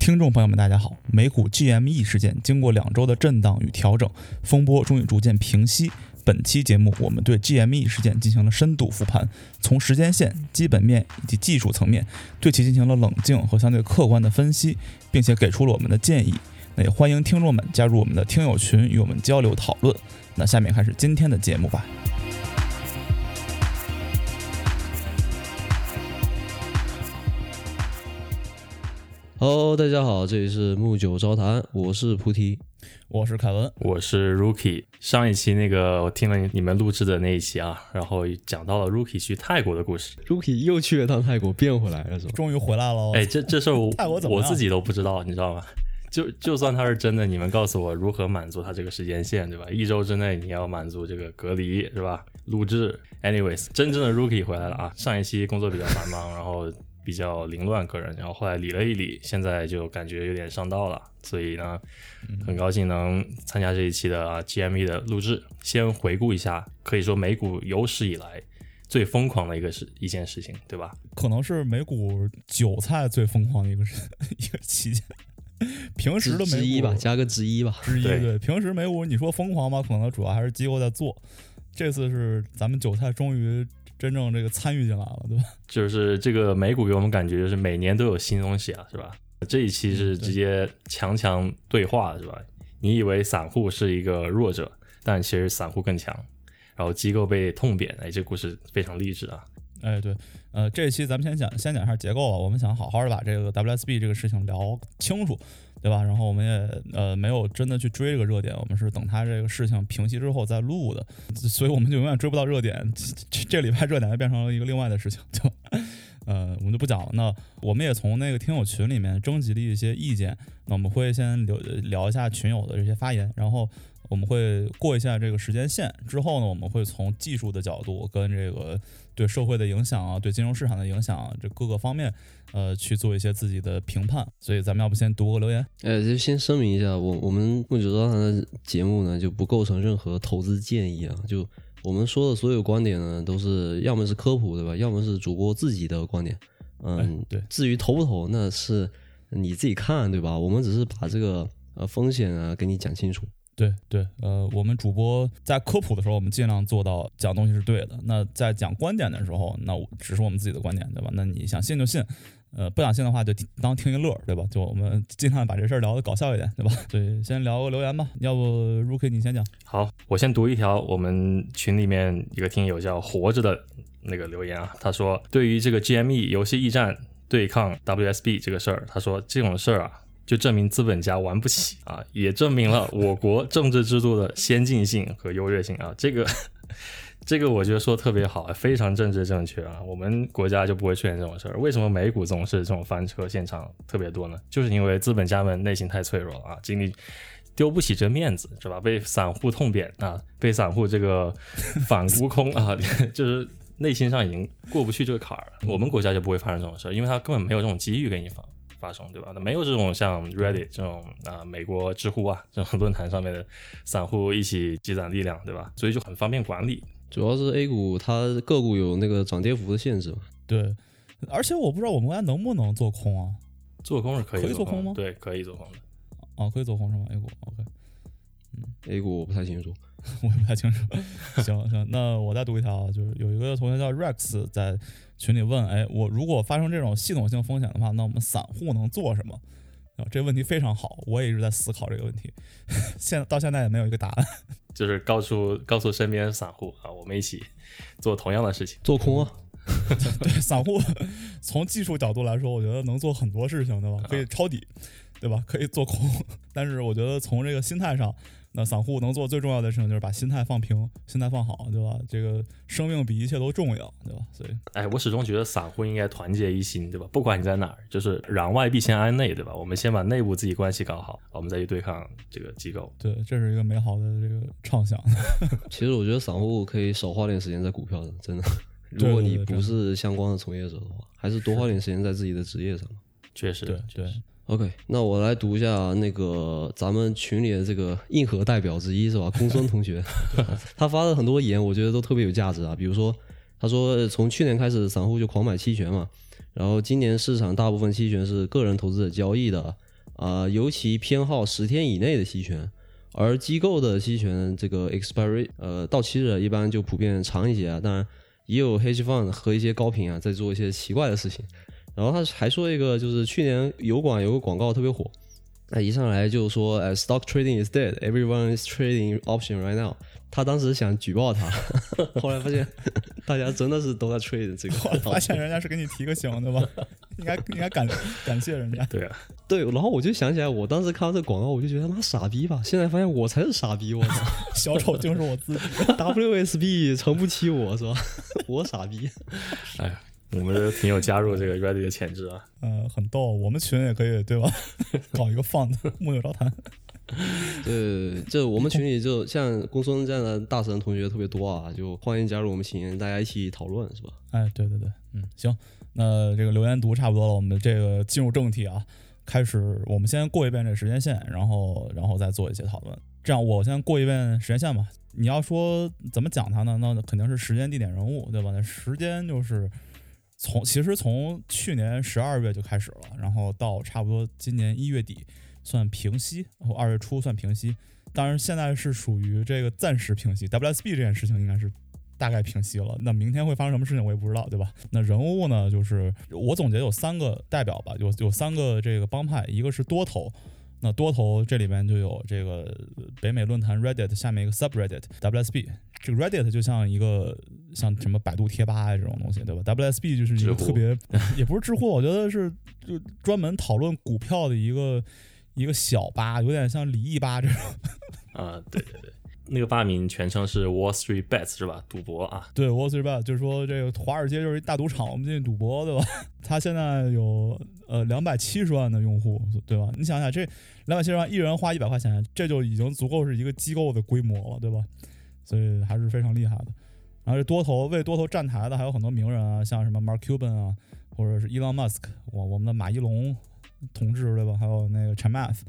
听众朋友们，大家好！美股 GME 事件经过两周的震荡与调整，风波终于逐渐平息。本期节目，我们对 GME 事件进行了深度复盘，从时间线、基本面以及技术层面对其进行了冷静和相对客观的分析，并且给出了我们的建议。那也欢迎听众们加入我们的听友群，与我们交流讨论。那下面开始今天的节目吧。Hello，大家好，这里是木九招谈，我是菩提，我是凯文，我是 Rookie。上一期那个我听了你们录制的那一期啊，然后讲到了 Rookie 去泰国的故事。Rookie 又去了趟泰国，变回来了是吧？终于回来了。哎，这这事儿我 我自己都不知道，你知道吗？就就算他是真的，你们告诉我如何满足他这个时间线，对吧？一周之内你要满足这个隔离，是吧？录制，anyways，真正的 Rookie 回来了啊！上一期工作比较繁忙，然后。比较凌乱个人，然后后来理了一理，现在就感觉有点上道了，所以呢，很高兴能参加这一期的啊 GME 的录制。先回顾一下，可以说美股有史以来最疯狂的一个事一件事情，对吧？可能是美股韭菜最疯狂的一个 一个期间。平时的美股之一吧，加个之一吧，之一对。平时美股你说疯狂吧？可能主要还是机构在做，这次是咱们韭菜终于。真正这个参与进来了，对吧？就是这个美股给我们感觉就是每年都有新东西啊，是吧？这一期是直接强强对话，是吧？你以为散户是一个弱者，但其实散户更强，然后机构被痛扁，哎，这故事非常励志啊！哎，对，呃，这一期咱们先讲先讲一下结构啊，我们想好好的把这个 WSB 这个事情聊清楚。对吧？然后我们也呃没有真的去追这个热点，我们是等它这个事情平息之后再录的，所以我们就永远追不到热点。这这礼拜热点就变成了一个另外的事情，就呃我们就不讲了。那我们也从那个听友群里面征集了一些意见，那我们会先聊聊一下群友的这些发言，然后。我们会过一下这个时间线，之后呢，我们会从技术的角度跟这个对社会的影响啊，对金融市场的影响这各个方面，呃，去做一些自己的评判。所以咱们要不先读个留言？呃，就先声明一下，我我们木九道堂的节目呢就不构成任何投资建议啊，就我们说的所有观点呢都是要么是科普对吧，要么是主播自己的观点。嗯，对。至于投不投，那是你自己看对吧？我们只是把这个呃风险啊给你讲清楚。对对，呃，我们主播在科普的时候，我们尽量做到讲东西是对的。那在讲观点的时候，那只是我们自己的观点，对吧？那你想信就信，呃，不想信的话就当听一乐，对吧？就我们尽量把这事儿聊得搞笑一点，对吧？对，先聊个留言吧。要不 Rookie 你先讲。好，我先读一条我们群里面一个听友叫活着的那个留言啊，他说对于这个 GME 游戏驿站对抗 WSB 这个事儿，他说这种事儿啊。就证明资本家玩不起啊，也证明了我国政治制度的先进性和优越性啊。这个，这个我觉得说特别好，非常政治正确啊。我们国家就不会出现这种事儿。为什么美股总是这种翻车现场特别多呢？就是因为资本家们内心太脆弱啊，经历丢不起这面子是吧？被散户痛扁啊，被散户这个反 沽空啊，就是内心上已经过不去这个坎儿。我们国家就不会发生这种事儿，因为他根本没有这种机遇给你发。发生对吧？那没有这种像 Reddit 这种啊，美国知乎啊这种论坛上面的散户一起积攒力量，对吧？所以就很方便管理。主要是 A 股它个股有那个涨跌幅的限制嘛。对，而且我不知道我们国家能不能做空啊？做空是可以，可以做空吗？对，可以做空的。哦，可以做空是吗？A 股 OK。嗯，A 股我不太清楚。我也不太清楚。行行，那我再读一条啊，就是有一个同学叫 Rex 在群里问：哎，我如果发生这种系统性风险的话，那我们散户能做什么？啊，这个问题非常好，我也一直在思考这个问题，现到现在也没有一个答案。就是告诉告诉身边散户啊，我们一起做同样的事情，做空啊。对，散户从技术角度来说，我觉得能做很多事情，对吧？可以抄底，对吧？可以做空，但是我觉得从这个心态上。那散户能做最重要的事情就是把心态放平，心态放好，对吧？这个生命比一切都重要，对吧？所以，哎，我始终觉得散户应该团结一心，对吧？不管你在哪儿，就是攘外必先安内，对吧？我们先把内部自己关系搞好，我们再去对抗这个机构。对，这是一个美好的这个畅想。其实我觉得散户可以少花点时间在股票上，真的。如果你不是相关的从业者的话，还是多花点时间在自己的职业上。确实，对对。OK，那我来读一下那个咱们群里的这个硬核代表之一是吧？公孙同学，他发的很多言，我觉得都特别有价值啊。比如说，他说从去年开始，散户就狂买期权嘛，然后今年市场大部分期权是个人投资者交易的，啊、尤其偏好十天以内的期权，而机构的期权这个 expiry 呃到期日一般就普遍长一些啊。当然，也有 hedge fund 和一些高频啊在做一些奇怪的事情。然后他还说一个，就是去年油管有个广告特别火，那一上来就说，哎，stock trading is dead, everyone is trading option right now。他当时想举报他，后来发现 大家真的是都在 trade 这个。后来发现人家是给你提个醒，对吧？应该应该感感谢人家。对啊，对，然后我就想起来，我当时看到这个广告，我就觉得他妈傻逼吧。现在发现我才是傻逼，我操 小丑就是我自己。！WSB 撑不起我是吧？我傻逼。哎呀，我们挺有加入这个 Ready 的潜质啊。嗯、很逗，我们群也可以对吧？搞一个放的木有招谈。对，这我们群里就像公孙这样的大神同学特别多啊，就欢迎加入我们群，大家一起讨论是吧？哎，对对对，嗯，行，那这个留言读差不多了，我们这个进入正题啊，开始，我们先过一遍这时间线，然后然后再做一些讨论。这样，我先过一遍时间线吧。你要说怎么讲它呢？那肯定是时间、地点、人物，对吧？那时间就是从其实从去年十二月就开始了，然后到差不多今年一月底算平息，然后二月初算平息。当然，现在是属于这个暂时平息。WSB 这件事情应该是大概平息了。那明天会发生什么事情，我也不知道，对吧？那人物呢，就是我总结有三个代表吧，有有三个这个帮派，一个是多头。那多头这里面就有这个北美论坛 Reddit 下面一个 subreddit WSB，这个 Reddit 就像一个像什么百度贴吧啊这种东西，对吧？WSB 就是一个特别也不是知乎，我觉得是就专门讨论股票的一个一个小吧，有点像李毅吧这种。啊，对对对，那个吧名全称是 Wall Street Bets 是吧？赌博啊，对，Wall Street Bets 就是说这个华尔街就是一大赌场，我们进去赌博，对吧？它现在有呃两百七十万的用户，对吧？你想想这两百七十万，一人花一百块钱，这就已经足够是一个机构的规模了，对吧？所以还是非常厉害的。然后这多头为多头站台的还有很多名人啊，像什么 Mark Cuban 啊，或者是 Elon Musk，我我们的马一龙同志，对吧？还有那个 Chamath，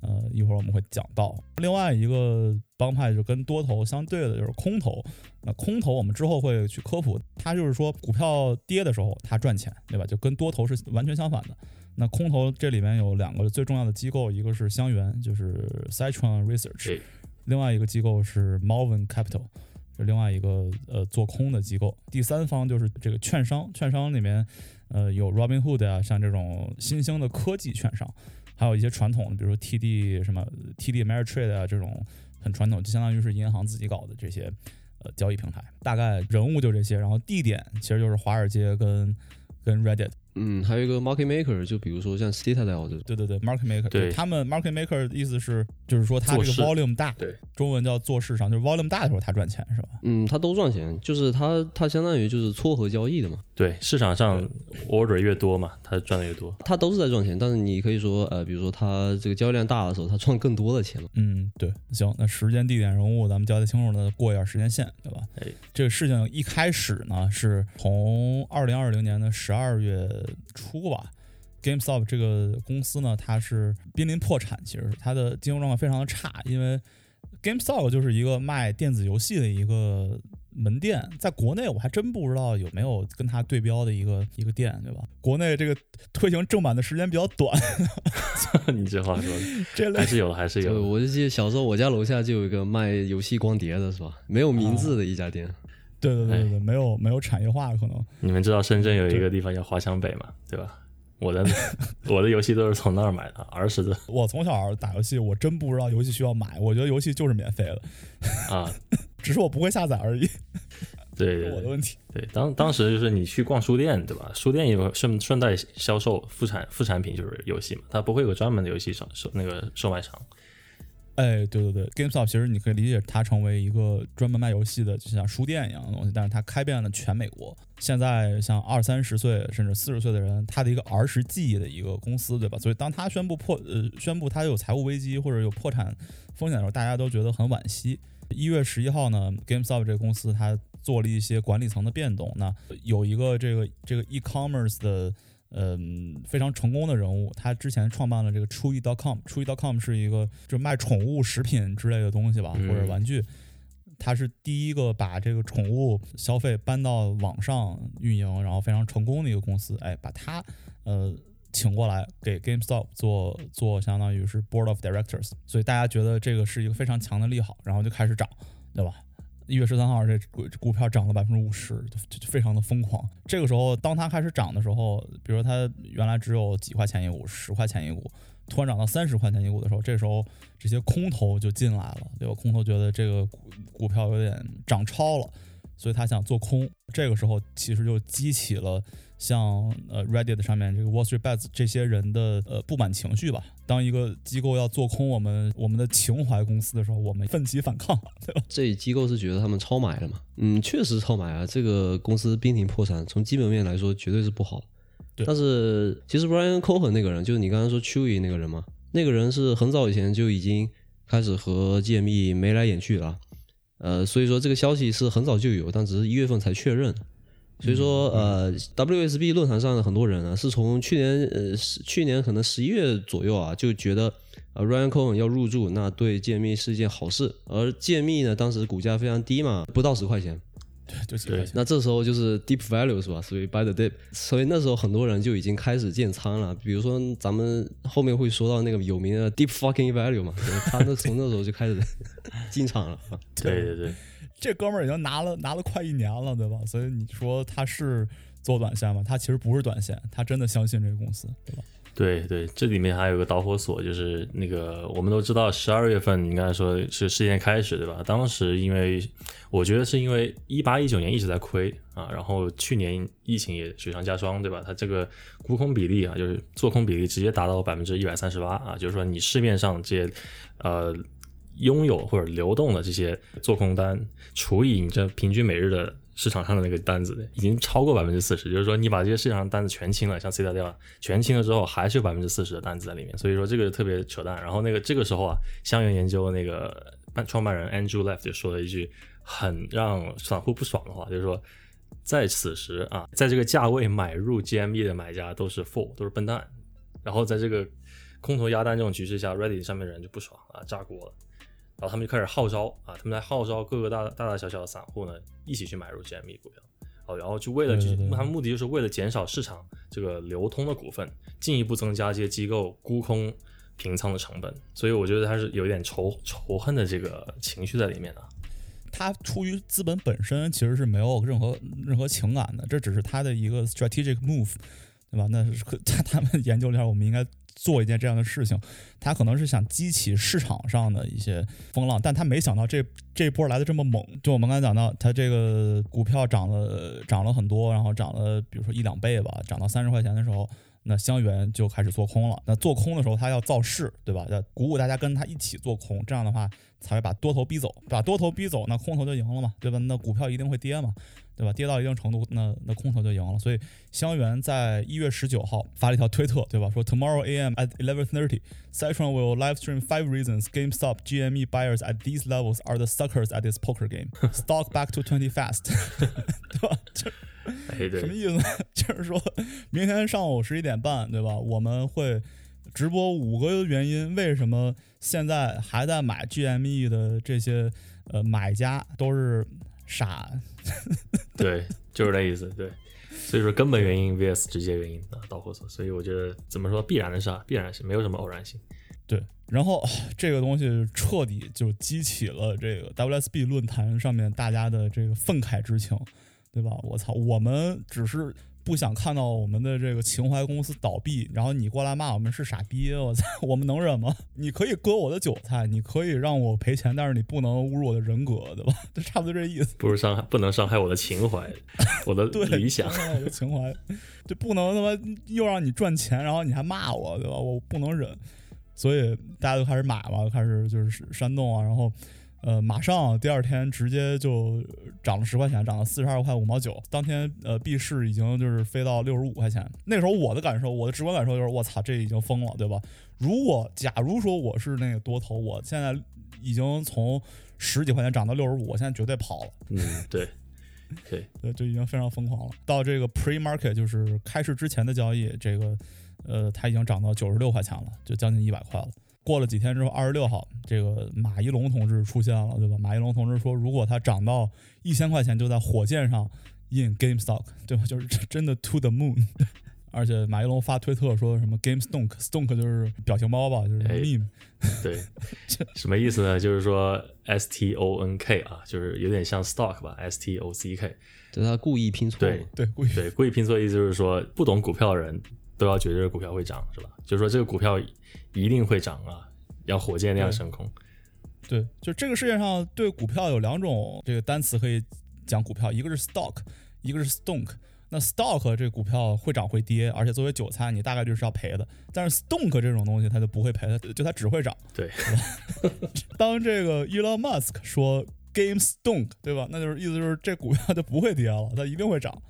呃，一会儿我们会讲到。另外一个帮派就跟多头相对的就是空头。那空头我们之后会去科普，它就是说股票跌的时候它赚钱，对吧？就跟多头是完全相反的。那空头这里面有两个最重要的机构，一个是香园，就是 Citron Research，另外一个机构是 Malvern Capital，就另外一个呃做空的机构。第三方就是这个券商，券商里面呃有 Robinhood 啊，像这种新兴的科技券商，还有一些传统的，比如说 TD 什么 TD Ameritrade 啊这种很传统，就相当于是银行自己搞的这些呃交易平台。大概人物就这些，然后地点其实就是华尔街跟跟 Reddit。嗯，还有一个 market maker，就比如说像 Citadel 这种。对对对，market maker，对他们 market maker 的意思是，就是说它这个 volume 大，对，中文叫做市场，就是 volume 大的时候它赚钱是吧？嗯，它都赚钱，就是它它相当于就是撮合交易的嘛，对，市场上 order 越多嘛，它赚的越多。它都是在赚钱。但是你可以说，呃，比如说它这个交易量大的时候，它赚更多的钱嘛。嗯，对，行，那时间、地点、人物咱们交代清楚了，过一下时间线，对吧？哎，这个事情一开始呢，是从二零二零年的十二月初吧。GameStop 这个公司呢，它是濒临破产，其实它的经营状况非常的差，因为 GameStop 就是一个卖电子游戏的一个门店，在国内我还真不知道有没有跟它对标的一个一个店，对吧？国内这个推行正版的时间比较短，你这话说的 这类还是有的，还是有的。我就记得小时候我家楼下就有一个卖游戏光碟的，是吧？没有名字的一家店。对对对对对，没有没有产业化可能。你们知道深圳有一个地方叫华强北嘛，对吧？我的 我的游戏都是从那儿买的，儿时的我从小打游戏，我真不知道游戏需要买，我觉得游戏就是免费的，啊，只是我不会下载而已，对对对我的问题。对，当当时就是你去逛书店，对吧？书店有顺顺带销售副产副产品，就是游戏嘛，它不会有专门的游戏商售那个售卖场。哎，对对对，GameStop 其实你可以理解它成为一个专门卖游戏的，就像书店一样的东西，但是它开遍了全美国。现在像二三十岁甚至四十岁的人，他的一个儿时记忆的一个公司，对吧？所以当他宣布破呃宣布他有财务危机或者有破产风险的时候，大家都觉得很惋惜。一月十一号呢，GameStop 这个公司它做了一些管理层的变动，那有一个这个这个 e-commerce 的。嗯，非常成功的人物，他之前创办了这个 Chewy.com。Chewy.com 是一个就卖宠物食品之类的东西吧，嗯或者玩具。他是第一个把这个宠物消费搬到网上运营，然后非常成功的一个公司。哎，把他呃请过来给 GameStop 做做相当于是 Board of Directors，所以大家觉得这个是一个非常强的利好，然后就开始涨，对吧？一月十三号，这股股票涨了百分之五十，就就非常的疯狂。这个时候，当它开始涨的时候，比如说它原来只有几块钱一股，十块钱一股，突然涨到三十块钱一股的时候，这时候这些空头就进来了，对吧？空头觉得这个股股票有点涨超了，所以他想做空。这个时候其实就激起了像呃 Reddit 上面这个 Wall Street Bets 这些人的呃不满情绪吧。当一个机构要做空我们我们的情怀公司的时候，我们奋起反抗，对吧？这机构是觉得他们超买了嘛？嗯，确实超买啊。这个公司濒临破产，从基本面来说绝对是不好。对但是其实 Brian Cohen 那个人，就是你刚才说 Chewy 那个人嘛，那个人是很早以前就已经开始和 GME 眉来眼去了。呃，所以说这个消息是很早就有，但只是一月份才确认。所以说，呃，WSB 论坛上的很多人呢，是从去年呃十去年可能十一月左右啊，就觉得呃 Ryan Cohen 要入驻，那对建密是一件好事。而建密呢，当时股价非常低嘛，不到十块钱，对，就几块钱。那这时候就是 deep value 是吧？所以 buy the dip，所以那时候很多人就已经开始建仓了。比如说咱们后面会说到那个有名的 deep fucking value 嘛，他那从那时候就开始进场了。对 对对，这哥们儿已经拿了拿了快一年了，对吧？所以你说他是做短线吗？他其实不是短线，他真的相信这个公司，对吧？对对，这里面还有个导火索，就是那个我们都知道，十二月份你刚才说是事件开始，对吧？当时因为我觉得是因为一八一九年一直在亏啊，然后去年疫情也雪上加霜，对吧？它这个沽空比例啊，就是做空比例直接达到百分之一百三十八啊，就是说你市面上这些呃拥有或者流动的这些做空单，除以你这平均每日的市场上的那个单子，已经超过百分之四十。就是说，你把这些市场上单子全清了，像 C 大调全清了之后，还是有百分之四十的单子在里面。所以说这个特别扯淡。然后那个这个时候啊，香源研究那个办创办人 Andrew Left 就说了一句很让散户不爽的话，就是说。在此时啊，在这个价位买入 GME 的买家都是 fool，都是笨蛋。然后在这个空头压单这种局势下，Reddit 上面的人就不爽啊，炸锅了。然后他们就开始号召啊，他们在号召各个大大大小小的散户呢，一起去买入 GME 股票。哦，然后就为了，对对对他们目的就是为了减少市场这个流通的股份，进一步增加这些机构沽空平仓的成本。所以我觉得他是有一点仇仇恨的这个情绪在里面的。他出于资本本身其实是没有任何任何情感的，这只是他的一个 strategic move，对吧？那是他 他们研究了一下，我们应该做一件这样的事情。他可能是想激起市场上的一些风浪，但他没想到这这波来的这么猛。就我们刚才讲到，他这个股票涨了涨了很多，然后涨了比如说一两倍吧，涨到三十块钱的时候。那香源就开始做空了。那做空的时候，他要造势，对吧？要鼓舞大家跟他一起做空，这样的话才会把多头逼走，把多头逼走，那空头就赢了嘛，对吧？那股票一定会跌嘛，对吧？跌到一定程度，那那空头就赢了。所以香源在一月十九号发了一条推特，对吧？说 Tomorrow a.m. at eleven thirty, Citron will live stream five reasons GameStop GME buyers at these levels are the suckers at this poker game. Stock back to twenty fast，对吧？什么，意思呢？就是说明天上午十一点半，对吧？我们会直播五个原因，为什么现在还在买 GME 的这些呃买家都是傻？对，就是这意思。对，所以说根本原因 vs 直接原因啊，导火索。所以我觉得怎么说，必然的事啊，必然是没有什么偶然性。对，然后这个东西彻底就激起了这个 WSB 论坛上面大家的这个愤慨之情，对吧？我操，我们只是不想看到我们的这个情怀公司倒闭，然后你过来骂我们是傻逼，我操，我们能忍吗？你可以割我的韭菜，你可以让我赔钱，但是你不能侮辱我的人格，对吧？就差不多这意思。不是伤害，不能伤害我的情怀，我的 对，理想。伤害我的情怀，就不能他妈又让你赚钱，然后你还骂我，对吧？我不能忍，所以大家就开始买嘛，开始就是煽动啊，然后呃，马上第二天直接就涨了十块钱，涨到四十二块五毛九，当天呃币市已经就是飞到六十五块钱。那时候我的感受，我的直观感受就是，我操，这已经疯了，对吧？如果假如说我是那个多头，我现在已经从十几块钱涨到六十五，我现在绝对跑了。嗯，对，对，对，就已经非常疯狂了。到这个 pre market 就是开市之前的交易，这个呃，它已经涨到九十六块钱了，就将近一百块了。过了几天之后，二十六号，这个马一龙同志出现了，对吧？马一龙同志说，如果它涨到一千块钱，就在火箭上印 GameStop，对吧？就是 真的 to the moon。而且马一龙发推特说什么 Game Stonk，Stonk 就是表情包吧，就是哎 meme。对，什么意思呢？就是说 S T O N K 啊，就是有点像 stock 吧，S T O C K。对他故意拼错对，对，故意对，故意拼错意思就是说，不懂股票的人都要觉得这个股票会涨，是吧？就是说这个股票一定会涨啊，要火箭那样升空。对，就这个世界上对股票有两种这个单词可以讲股票，一个是 stock，一个是 stonk。那 stock 这个股票会涨会跌，而且作为韭菜，你大概率是要赔的。但是 stonk 这种东西它就不会赔，它就它只会涨。对，当这个 Elon Musk 说 Game Stonk，对吧？那就是意思就是这股票就不会跌了，它一定会涨，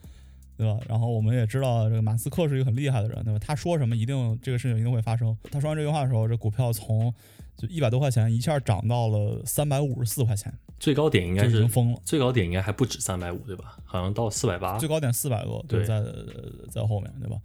对吧？然后我们也知道这个马斯克是一个很厉害的人，对吧？他说什么一定这个事情一定会发生。他说完这句话的时候，这股票从就一百多块钱一下涨到了三百五十四块钱，最高点应该这已是经疯了。最高点应该还不止三百五，对吧？好像到四百八最。高点四百多，对，对在在后面，对吧？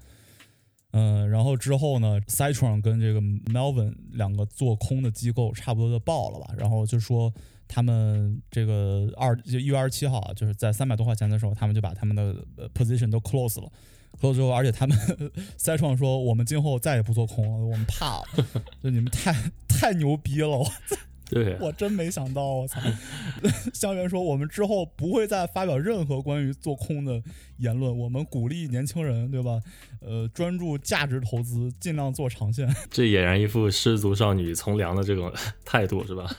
嗯，然后之后呢，Citron 跟这个 Melvin 两个做空的机构差不多就爆了吧，然后就说他们这个二就一月二十七号啊，就是在三百多块钱的时候，他们就把他们的呃 position 都 close 了。close 之后，而且他们 赛创说，我们今后再也不做空了，我们怕了，就你们太太牛逼了，我操对，我真没想到，我操！香园说，我们之后不会再发表任何关于做空的言论，我们鼓励年轻人，对吧？呃，专注价值投资，尽量做长线。这俨然一副失足少女从良的这种态度，是吧？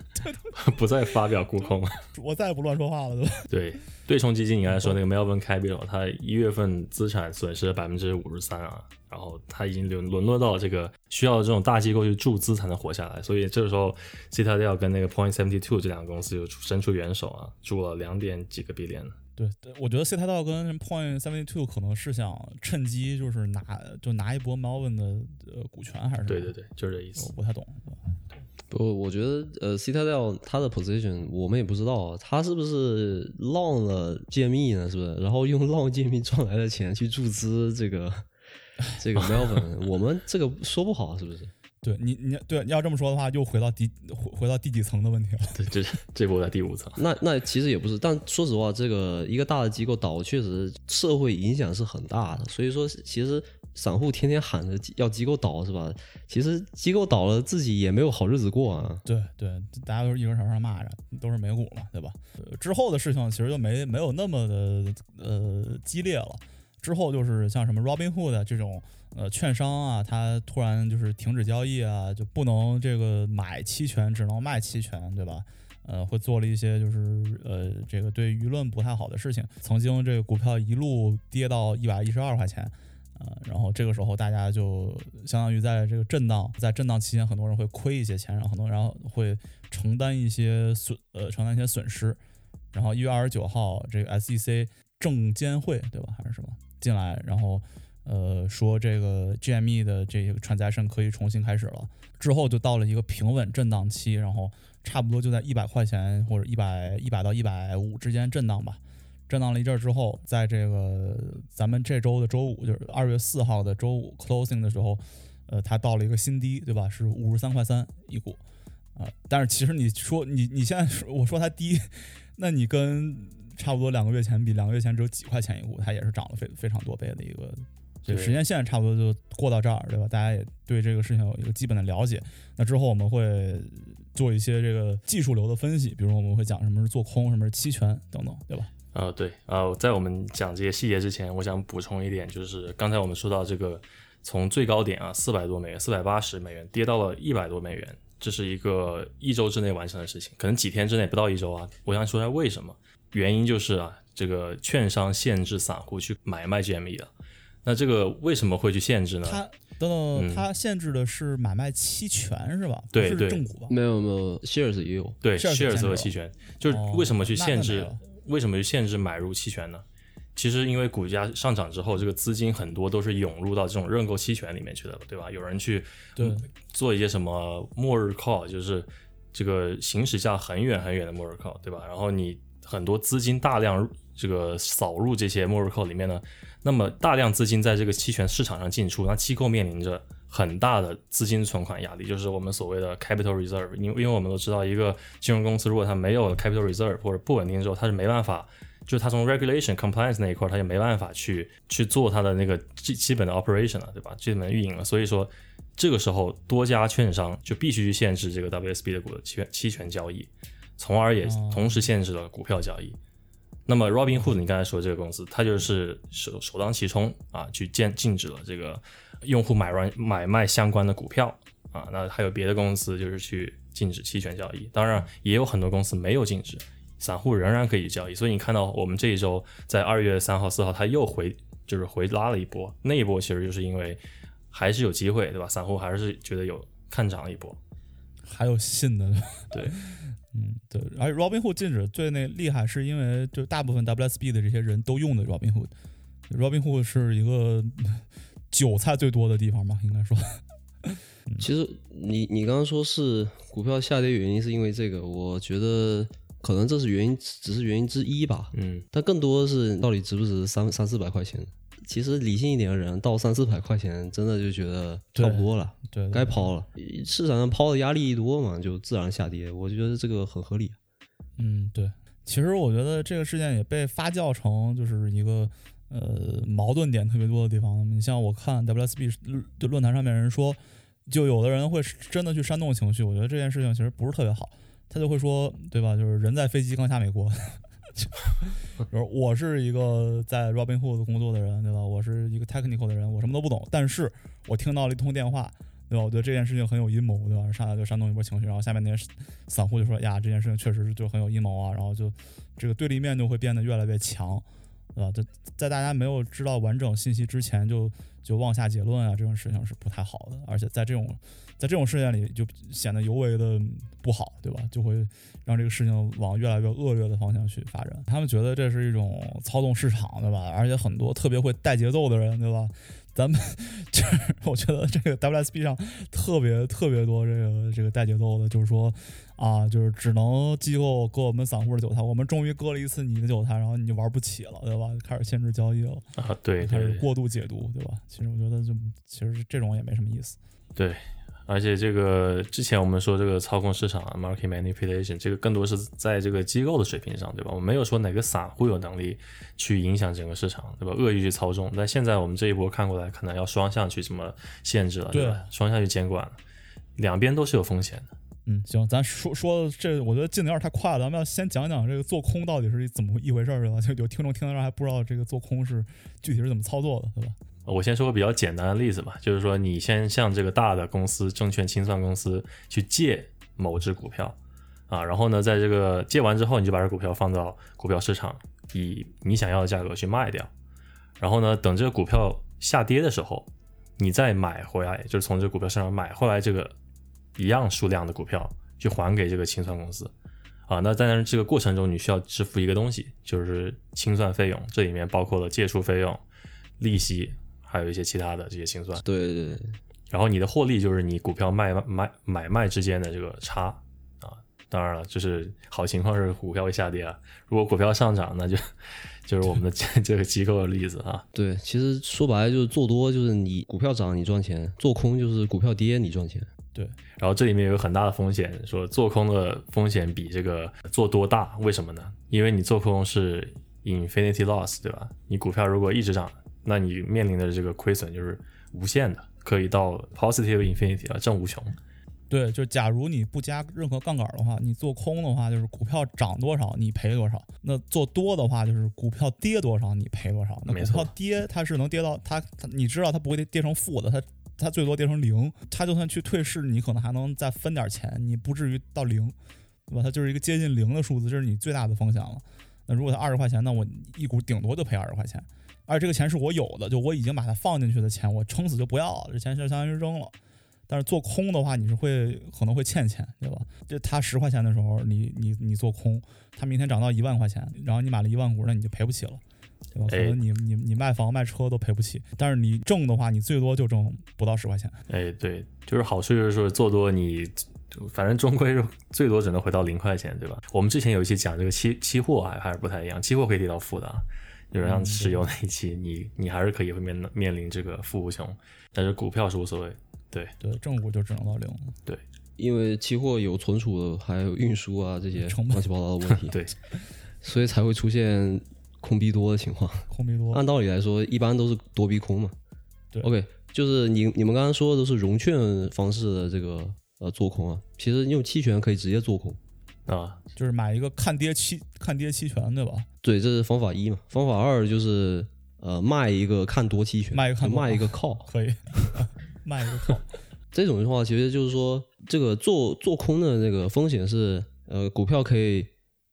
不再发表沽空。我再也不乱说话了，对吧？对，对冲基金，你刚才说那个 Melvin Capital，它一月份资产损失百分之五十三啊，然后它已经沦沦落到这个需要这种大机构去注资才能活下来，所以这个时候 Citadel 跟那个 Point Seventy Two 这两个公司就伸出援手啊，注了两点几个 billion。对，对我觉得 C 泰道跟 Point Seventy Two 可能是想趁机就是拿就拿一波 Melvin 的呃股权，还是对对对，就是这意思我。不太懂。不，我觉得呃，Citadel 它的 position 我们也不知道啊，它是不是浪了揭秘呢？是不是？然后用浪揭秘赚来的钱去注资这个这个 Melvin，我们这个说不好是不是？对你你对你要这么说的话，又回到第回回到第几层的问题了。对，这这波在第五层。那那其实也不是，但说实话，这个一个大的机构倒，确实社会影响是很大的。所以说，其实散户天天喊着要机构倒是吧？其实机构倒了，自己也没有好日子过啊。对对，大家都是一根绳上蚂蚱，都是美股嘛，对吧？之后的事情其实就没没有那么的呃激烈了。之后就是像什么 Robinhood 这种呃券商啊，它突然就是停止交易啊，就不能这个买期权，只能卖期权，对吧？呃，会做了一些就是呃这个对舆论不太好的事情。曾经这个股票一路跌到一百一十二块钱。呃，然后这个时候大家就相当于在这个震荡，在震荡期间，很多人会亏一些钱，然后很多人会承担一些损，呃，承担一些损失。然后一月二十九号，这个 SEC 证监会对吧，还是什么进来，然后呃说这个 GME 的这个 transaction 可以重新开始了。之后就到了一个平稳震荡期，然后差不多就在一百块钱或者一百一百到一百五之间震荡吧。震荡了一阵儿之后，在这个咱们这周的周五，就是二月四号的周五 closing 的时候，呃，它到了一个新低，对吧？是五十三块三一股，啊、但是其实你说你你现在说我说它低，那你跟差不多两个月前比，两个月前只有几块钱一股，它也是涨了非非常多倍的一个，这个对时间线差不多就过到这儿，对吧？大家也对这个事情有一个基本的了解。那之后我们会做一些这个技术流的分析，比如我们会讲什么是做空，什么是期权等等，对吧？呃，对，呃，在我们讲这些细节之前，我想补充一点，就是刚才我们说到这个从最高点啊四百多美元、四百八十美元跌到了一百多美元，这是一个一周之内完成的事情，可能几天之内不到一周啊。我想说一下为什么，原因就是啊，这个券商限制散户去买卖 GME 了。那这个为什么会去限制呢？它等等，嗯它限制的是买卖期权是吧？对对正股吧？没有没有，shares 也有。对了和期权，就是哦为什么去限制？为什么去限制买入期权呢？其实因为股价上涨之后，这个资金很多都是涌入到这种认购期权里面去的，对吧？有人去对做一些什么末日 call，就是这个行驶价很远很远的末日 call，对吧？然后你很多资金大量这个扫入这些末日 call 里面呢，那么大量资金在这个期权市场上进出，那机构面临着很大的资金存款压力，就是我们所谓的 capital reserve。因因为我们都知道，一个金融公司如果它没有 capital reserve 或者不稳定之后，它是没办法，就是它从 regulation compliance 那一块，它就没办法去去做它的那个基基本的 operation 了，对吧？基本的运营了。所以说，这个时候多家券商就必须去限制这个 WSB 的股的期权期权交易，从而也同时限制了股票交易。那么 Robinhood，你刚才说这个公司，它就是首首当其冲啊，去禁禁止了这个用户买软买卖相关的股票啊。那还有别的公司就是去禁止期权交易，当然也有很多公司没有禁止，散户仍然可以交易。所以你看到我们这一周在二月三号、四号，它又回就是回拉了一波，那一波其实就是因为还是有机会，对吧？散户还是觉得有看涨一波，还有新的对。嗯，对，而且 Robinhood 禁止最那厉害，是因为就大部分 WSB 的这些人都用的 Robinhood，Robinhood 是一个韭菜最多的地方吧，应该说。其实你你刚刚说是股票下跌原因是因为这个，我觉得可能这是原因，只是原因之一吧。嗯，但更多的是到底值不值三三四百块钱。其实理性一点的人，到三四百块钱，真的就觉得差不多了，对，该抛了。市场上抛的压力一多嘛，就自然下跌。我觉得这个很合理。嗯，对。其实我觉得这个事件也被发酵成就是一个呃矛盾点特别多的地方。你像我看 WSB 论论坛上面人说，就有的人会真的去煽动情绪。我觉得这件事情其实不是特别好。他就会说，对吧？就是人在飞机刚下美国。就是我是一个在 Robinhood 工作的人，对吧？我是一个 technical 的人，我什么都不懂。但是我听到了一通电话，对吧？我觉得这件事情很有阴谋，对吧？上来就煽动一波情绪，然后下面那些散户就说：“呀，这件事情确实是就很有阴谋啊。”然后就这个对立面就会变得越来越强，对吧？在在大家没有知道完整信息之前，就就妄下结论啊，这种事情是不太好的。而且在这种在这种事件里，就显得尤为的不好，对吧？就会。让这个事情往越来越恶劣的方向去发展，他们觉得这是一种操纵市场，对吧？而且很多特别会带节奏的人，对吧？咱们 就是我觉得这个 WSB 上特别特别多这个这个带节奏的，就是说啊，就是只能机构割我们散户的韭菜，我们终于割了一次你的韭菜，然后你就玩不起了，对吧？开始限制交易了啊，对，开始过度解读，对吧？其实我觉得就其实这种也没什么意思，对。而且这个之前我们说这个操控市场 （market manipulation） 这个更多是在这个机构的水平上，对吧？我们没有说哪个散户有能力去影响整个市场，对吧？恶意去操纵。但现在我们这一波看过来，可能要双向去这么限制了，对吧？双向去监管，两边都是有风险的。嗯，行，咱说说这，我觉得进的有点太快了，咱们要先讲讲这个做空到底是怎么一回事儿，对吧？就有听众听到这还不知道这个做空是具体是怎么操作的，对吧？我先说个比较简单的例子吧，就是说你先向这个大的公司证券清算公司去借某只股票，啊，然后呢，在这个借完之后，你就把这股票放到股票市场，以你想要的价格去卖掉，然后呢，等这个股票下跌的时候，你再买回来，就是从这个股票市场买回来这个一样数量的股票，去还给这个清算公司，啊，那在这个过程中你需要支付一个东西，就是清算费用，这里面包括了借出费用、利息。还有一些其他的这些清算，对对对，然后你的获利就是你股票卖卖买卖之间的这个差啊，当然了，就是好情况是股票会下跌啊，如果股票上涨，那就 就是我们的 这个机构的例子啊。对，其实说白了就是做多就是你股票涨你赚钱，做空就是股票跌你赚钱。对，然后这里面有个很大的风险，说做空的风险比这个做多大，为什么呢？因为你做空是 infinity loss，对吧？你股票如果一直涨。那你面临的这个亏损就是无限的，可以到 positive infinity 啊，正无穷。对，就假如你不加任何杠杆的话，你做空的话，就是股票涨多少你赔多少；那做多的话，就是股票跌多少你赔多少。那股票跌，它是能跌到它，你知道它不会跌跌成负的，它它最多跌成零。它就算去退市，你可能还能再分点钱，你不至于到零，对吧？它就是一个接近零的数字，这是你最大的风险了。那如果它二十块钱，那我一股顶多就赔二十块钱。而这个钱是我有的，就我已经把它放进去的钱，我撑死就不要了，这钱就相当于扔了。但是做空的话，你是会可能会欠钱，对吧？就它十块钱的时候，你你你做空，它明天涨到一万块钱，然后你买了一万股，那你就赔不起了，对吧？可能你你你卖房卖车都赔不起，但是你挣的话，你最多就挣不到十块钱。哎，对，就是好处就是说做多你，反正终归是最多只能回到零块钱，对吧？我们之前有一期讲这个期期货还还是不太一样，期货可以跌到负的。就是像石油那一期，你你还是可以会面面临这个负无穷，但是股票是无所谓，对对，正股就只能到零。对因为期货有存储，还有运输啊这些乱七八糟的问题，对，所以才会出现空逼多的情况。空逼多，按道理来说，一般都是多逼空嘛。对 OK，就是你你们刚刚说的都是融券方式的这个呃做空啊，其实用期权可以直接做空。啊，就是买一个看跌期看跌期权，对吧？对，这是方法一嘛。方法二就是呃卖一个看多期权，卖一个看多卖一个 call。可以卖一个 call，这种的话，其实就是说，这个做做空的那个风险是，呃，股票可以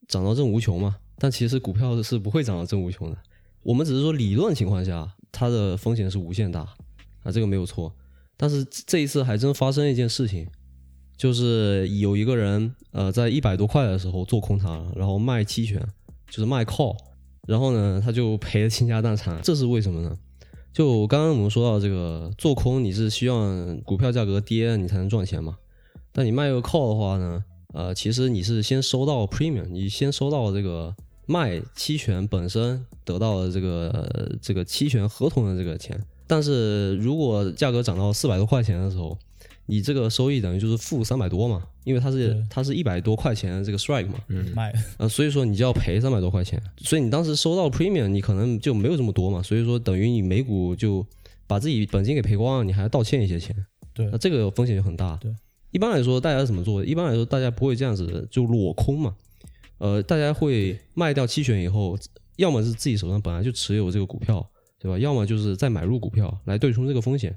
涨到正无穷嘛，但其实股票是不会涨到正无穷的。我们只是说理论情况下，它的风险是无限大啊，这个没有错。但是这一次还真发生一件事情，就是有一个人呃在一百多块的时候做空它，然后卖期权，就是卖 call，然后呢他就赔得倾家荡产，这是为什么呢？就刚刚我们说到这个做空，你是希望股票价格跌你才能赚钱嘛？但你卖个 call 的话呢，呃，其实你是先收到 premium，你先收到这个卖期权本身得到了这个、呃这个期权合同的这个钱。但是如果价格涨到四百多块钱的时候，你这个收益等于就是负三百多嘛，因为它是它是一百多块钱的这个 strike 嘛，嗯，卖。呃，所以说你就要赔三百多块钱，所以你当时收到 premium，你可能就没有这么多嘛，所以说等于你每股就把自己本金给赔光了，你还要倒欠一些钱，对。那这个风险就很大。对，一般来说大家是怎么做？一般来说大家不会这样子就裸空嘛，呃，大家会卖掉期权以后，要么是自己手上本来就持有这个股票，对吧？要么就是再买入股票来对冲这个风险。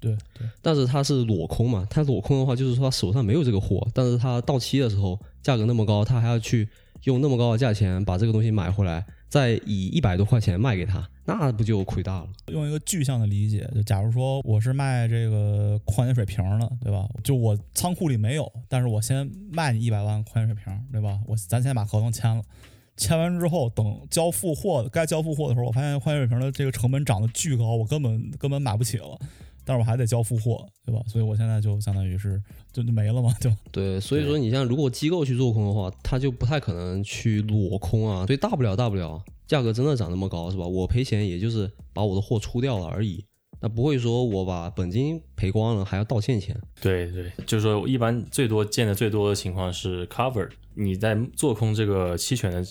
对对但是它是裸空嘛，它裸空的话，就是说他手上没有这个货，但是他到期的时候价格那么高，他还要去用那么高的价钱把这个东西买回来，再以一百多块钱卖给他，那不就亏大了？用一个具象的理解，就假如说我是卖这个矿泉水瓶的，对吧？就我仓库里没有，但是我先卖你一百万矿泉水瓶，对吧？我咱先把合同签了，签完之后等交付货该交付货的时候，我发现矿泉水瓶的这个成本涨得巨高，我根本根本买不起了，但是我还得交付货，对吧？所以我现在就相当于是就就没了嘛，就对，所以说你像如果机构去做空的话，他就不太可能去裸空啊，所以大不了大不了价格真的涨那么高是吧？我赔钱也就是把我的货出掉了而已，那不会说我把本金赔光了还要道歉钱。对对，就是说一般最多见的最多的情况是 cover，你在做空这个期权的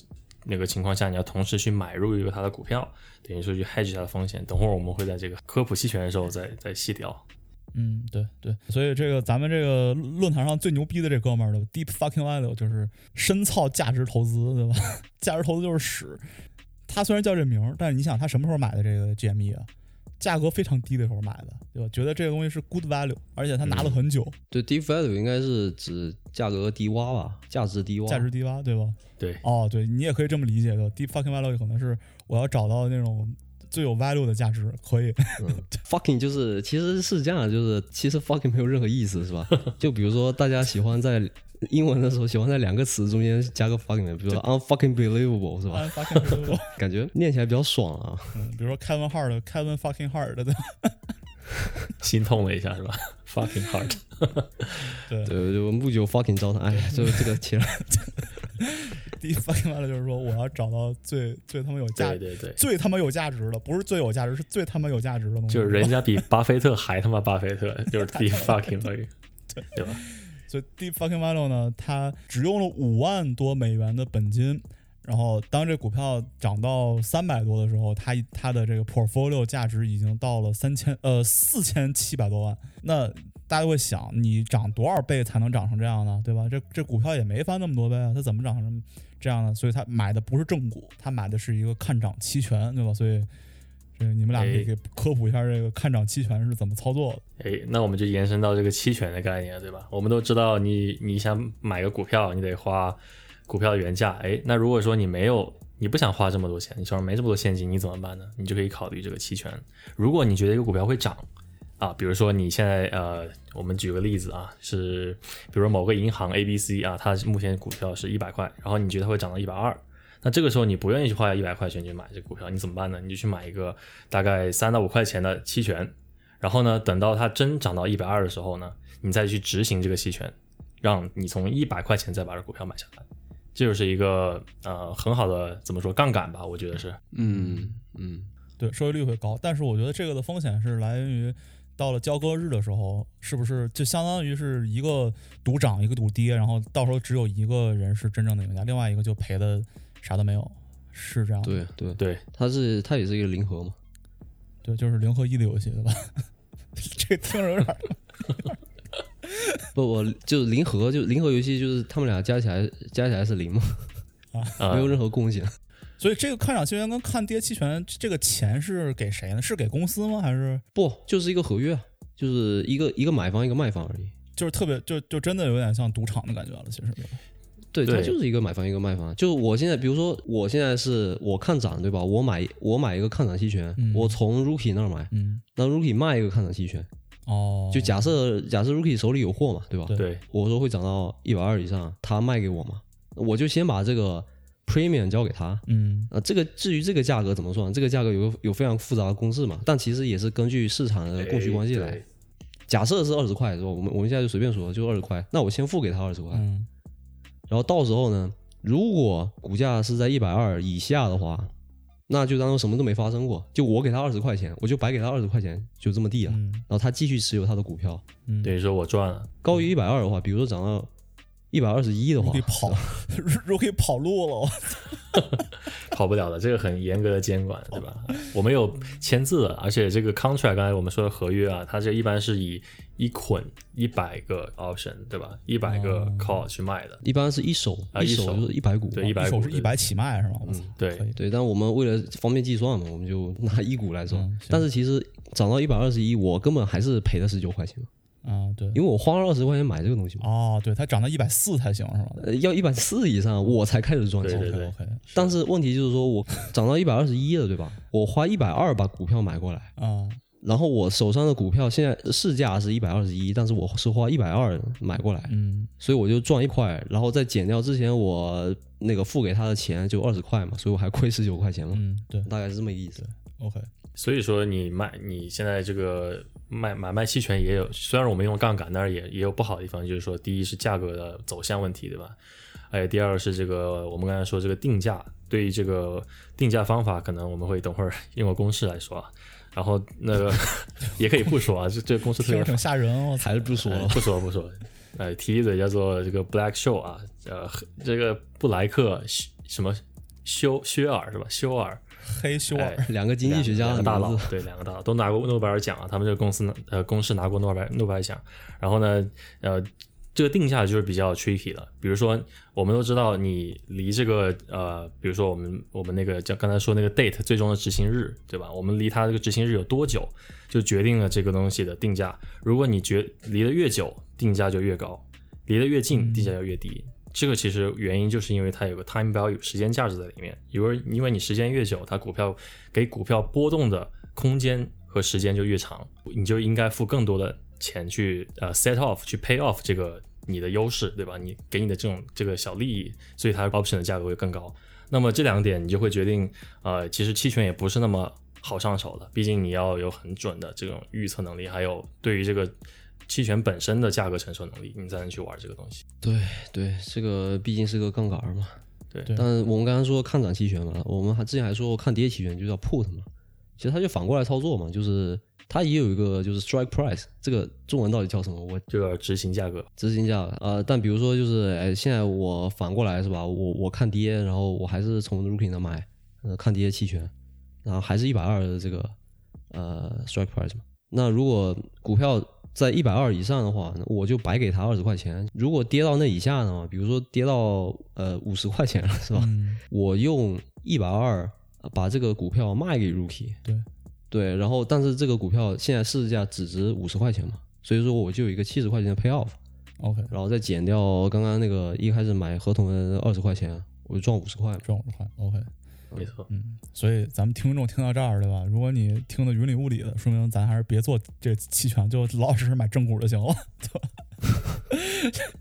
那个情况下，你要同时去买入一个它的股票，等于说去 hedge 它的风险。等会儿我们会在这个科普期权的时候再再细聊。嗯，对对，所以这个咱们这个论坛上最牛逼的这哥们儿的 Deep Fucking Value 就是深操价值投资，对吧？价值投资就是屎。他虽然叫这名儿，但是你想他什么时候买的这个 GME 啊？价格非常低的时候买的，对吧？觉得这个东西是 good value，而且他拿了很久，对，deep value 应该是指价格低洼吧，价值低洼。价值低洼，对吧？对，哦，对你也可以这么理解，对吧？Deep Fucking Value 可能是我要找到那种最有 value 的价值，可以。嗯 fucking 就是其实是这样，就是其实 fucking 没有任何意思，是吧？就比如说大家喜欢在英文的时候喜欢在两个词中间加个 fucking，比如说 unfucking believable，是吧？Fucking Value，感觉念起来比较爽啊。嗯，比如说 Kevin Hart、Kevin Fucking Hart 的，对 心痛了一下是吧？Fucking Hart，。对对，就木九 fucking 糟蹋，哎呀，这个这个切了。Deep Fucking Value 就是说我要找到最最他妈有价对对对，最他妈有价值的，不是最有价值，是最他妈有价值的东西。就是人家比巴菲特还他妈巴菲特，就是 deep fucking value，对吧？所以 Deep Fucking Value 呢，它只用了五万多美元的本金，然后当这股票涨到三百多的时候，它它的这个 portfolio 价值已经到了三千呃四千七百多万。那大家会想，你涨多少倍才能涨成这样呢？对吧？这这股票也没翻那么多倍啊，它怎么涨成这样呢？所以他买的不是正股，他买的是一个看涨期权，对吧？所以这个你们俩可以哎给科普一下这个看涨期权是怎么操作的。哎，那我们就延伸到这个期权的概念，对吧？我们都知道你，你想买个股票，你得花股票的原价。哎，那如果说你没有，你不想花这么多钱，你手上没这么多现金，你怎么办呢？你就可以考虑这个期权。如果你觉得一个股票会涨啊，比如说你现在呃，我们举个例子啊，是比如说某个银行 A、B、C 啊，它目前股票是一百块，然后你觉得它会涨到一百二。那这个时候你不愿意去花一百块钱去买这个股票，你怎么办呢？你就去买一个大概三到五块钱的期权，然后呢，等到它真涨到一百二的时候呢，你再去执行这个期权，让你从一百块钱再把这股票买下来，这就是一个呃很好的怎么说杠杆吧，我觉得是。嗯嗯，对，收益率会高，但是我觉得这个的风险是来源于到了交割日的时候，是不是就相当于是一个赌涨一个赌跌，然后到时候只有一个人是真正的赢家，另外一个就赔的啥都没有，是这样？对对，对，它是它也是一个零和嘛。对，就是零和一的游戏，对吧？这听着有点儿 不，我就是零和，就零和游戏就是他们俩加起来加起来是零嘛，啊没有任何贡献。所以这个看涨期权跟看跌期权，这个钱是给谁呢？是给公司吗？还是不，就是一个合约，啊，就是一个一个买方一个卖方而已。就是特别就就真的有点像赌场的感觉了？其实对，它就是一个买方一个卖方。就我现在，比如说我现在是我看涨，对吧？我买我买一个看涨期权，嗯我从 Rookie 那儿买，嗯那 Rookie 卖一个看涨期权，哦，就假设假设 Rookie 手里有货嘛，对吧？对对我说会涨到一百二以上，他卖给我嘛，我就先把这个 Premium 交给他。嗯啊，这个至于这个价格怎么算，这个价格有个有非常复杂的公式嘛，但其实也是根据市场的供需关系来。对假设是二十块，是吧？我们我们现在就随便说，就二十块，那我先付给他二十块，嗯然后到时候呢，如果股价是在一百二以下的话，那就当做什么都没发生过，就我给他二十块钱，我就白给他二十块钱，就这么地了。嗯然后他继续持有他的股票，嗯，等于说我赚了，高于一百二的话，比如说涨到一百二十一的话跑，如可以跑路了，我 跑不了了，这个很严格的监管，对吧？我们有签字的，而且这个 contract 刚才我们说的合约啊，它这一般是以一捆一百个 option，对吧？一百个哦。call 去卖的，一般是一手，啊一手。手就是一百股嘛，对100股对一手是一百起卖是吧？嗯对。对，但我们为了方便计算嘛，我们就拿一股来算。嗯但是其实涨到一百二十一，我根本还是赔了十九块钱。嘛，啊，对，因为我花了二十块钱买这个东西嘛。哦，对，它涨到一百四才行是吧呃，要一百四以上我才开始赚钱。对对对。但是问题就是说我涨到一百二十一了，对吧？我花一百二把股票买过来，啊，然后我手上的股票现在市价是一百二十一，但是我是花一百二买过来，嗯所以我就赚一块，然后再减掉之前我那个付给他的钱就二十块嘛，所以我还亏十九块钱嘛，嗯，对大概是这么一个意思。，OK，所以说你卖你现在这个卖买卖期权也有，虽然我们用杠杆，但是也也有不好的地方，就是说第一是价格的走向问题，对吧？哎，第二是这个我们刚才说这个定价，对于这个定价方法，可能我们会等会儿 用个公式来说啊。然后那个 也可以不说啊，这这个公司特别吓人，我操，还是不说。了，呃不说不说，呃，提一嘴叫做这个 Black Show 啊，呃，这个布莱克休什么休薛尔是吧？休尔，黑修尔。哎，两个经济学家的两个大佬，，对，两个大佬都拿过诺贝尔奖啊，他们这个公司呢，呃，公司拿过诺贝尔诺贝尔奖。然后呢，呃，这个定价就是比较 tricky 了。比如说，我们都知道你离这个呃，比如说我们我们那个叫刚才说那个 date 最终的执行日，对吧？我们离它这个执行日有多久，就决定了这个东西的定价。如果你觉离得越久，定价就越高；离得越近，定价就越低。这个其实原因就是因为它有个 time value 时间价值在里面，因为因为你时间越久，它股票给股票波动的空间和时间就越长，你就应该付更多的钱去呃 set off 去 pay off 这个你的优势，对吧？你给你的这种这个小利益，所以它 option 的价格会更高。那么这两点你就会决定，呃，其实期权也不是那么好上手的，毕竟你要有很准的这种预测能力，还有对于这个期权本身的价格承受能力，你才能去玩这个东西。对对，这个毕竟是个杠杆嘛。对对但我们刚刚说看涨期权嘛，我们还之前还说过看跌期权就叫 put 嘛，其实它就反过来操作嘛，就是它也有一个就是 strike price，这个中文到底叫什么？我这个执行价格，执行价格呃，但比如说就是哎，现在我反过来是吧？我我看跌，然后我还是从 Rookie 那买，呃，看跌期权，然后还是一百二的这个呃 strike price 嘛。那如果股票在一百二以上的话，那我就白给他二十块钱。如果跌到那以下呢，比如说跌到呃五十块钱了，是吧？嗯我用一百二把这个股票卖给 Rookie，对对，然后但是这个股票现在市价只值五十块钱嘛，所以说我就有一个七十块钱的 pay off。，OK，然后再减掉刚刚那个一开始买合同的二十块钱，我就赚五十块嘛。赚五十块，OK，没错。嗯，所以咱们听众听到这儿，对吧？如果你听得云里雾里的，说明咱还是别做这期权，就老老实实买正股就行了，对吧？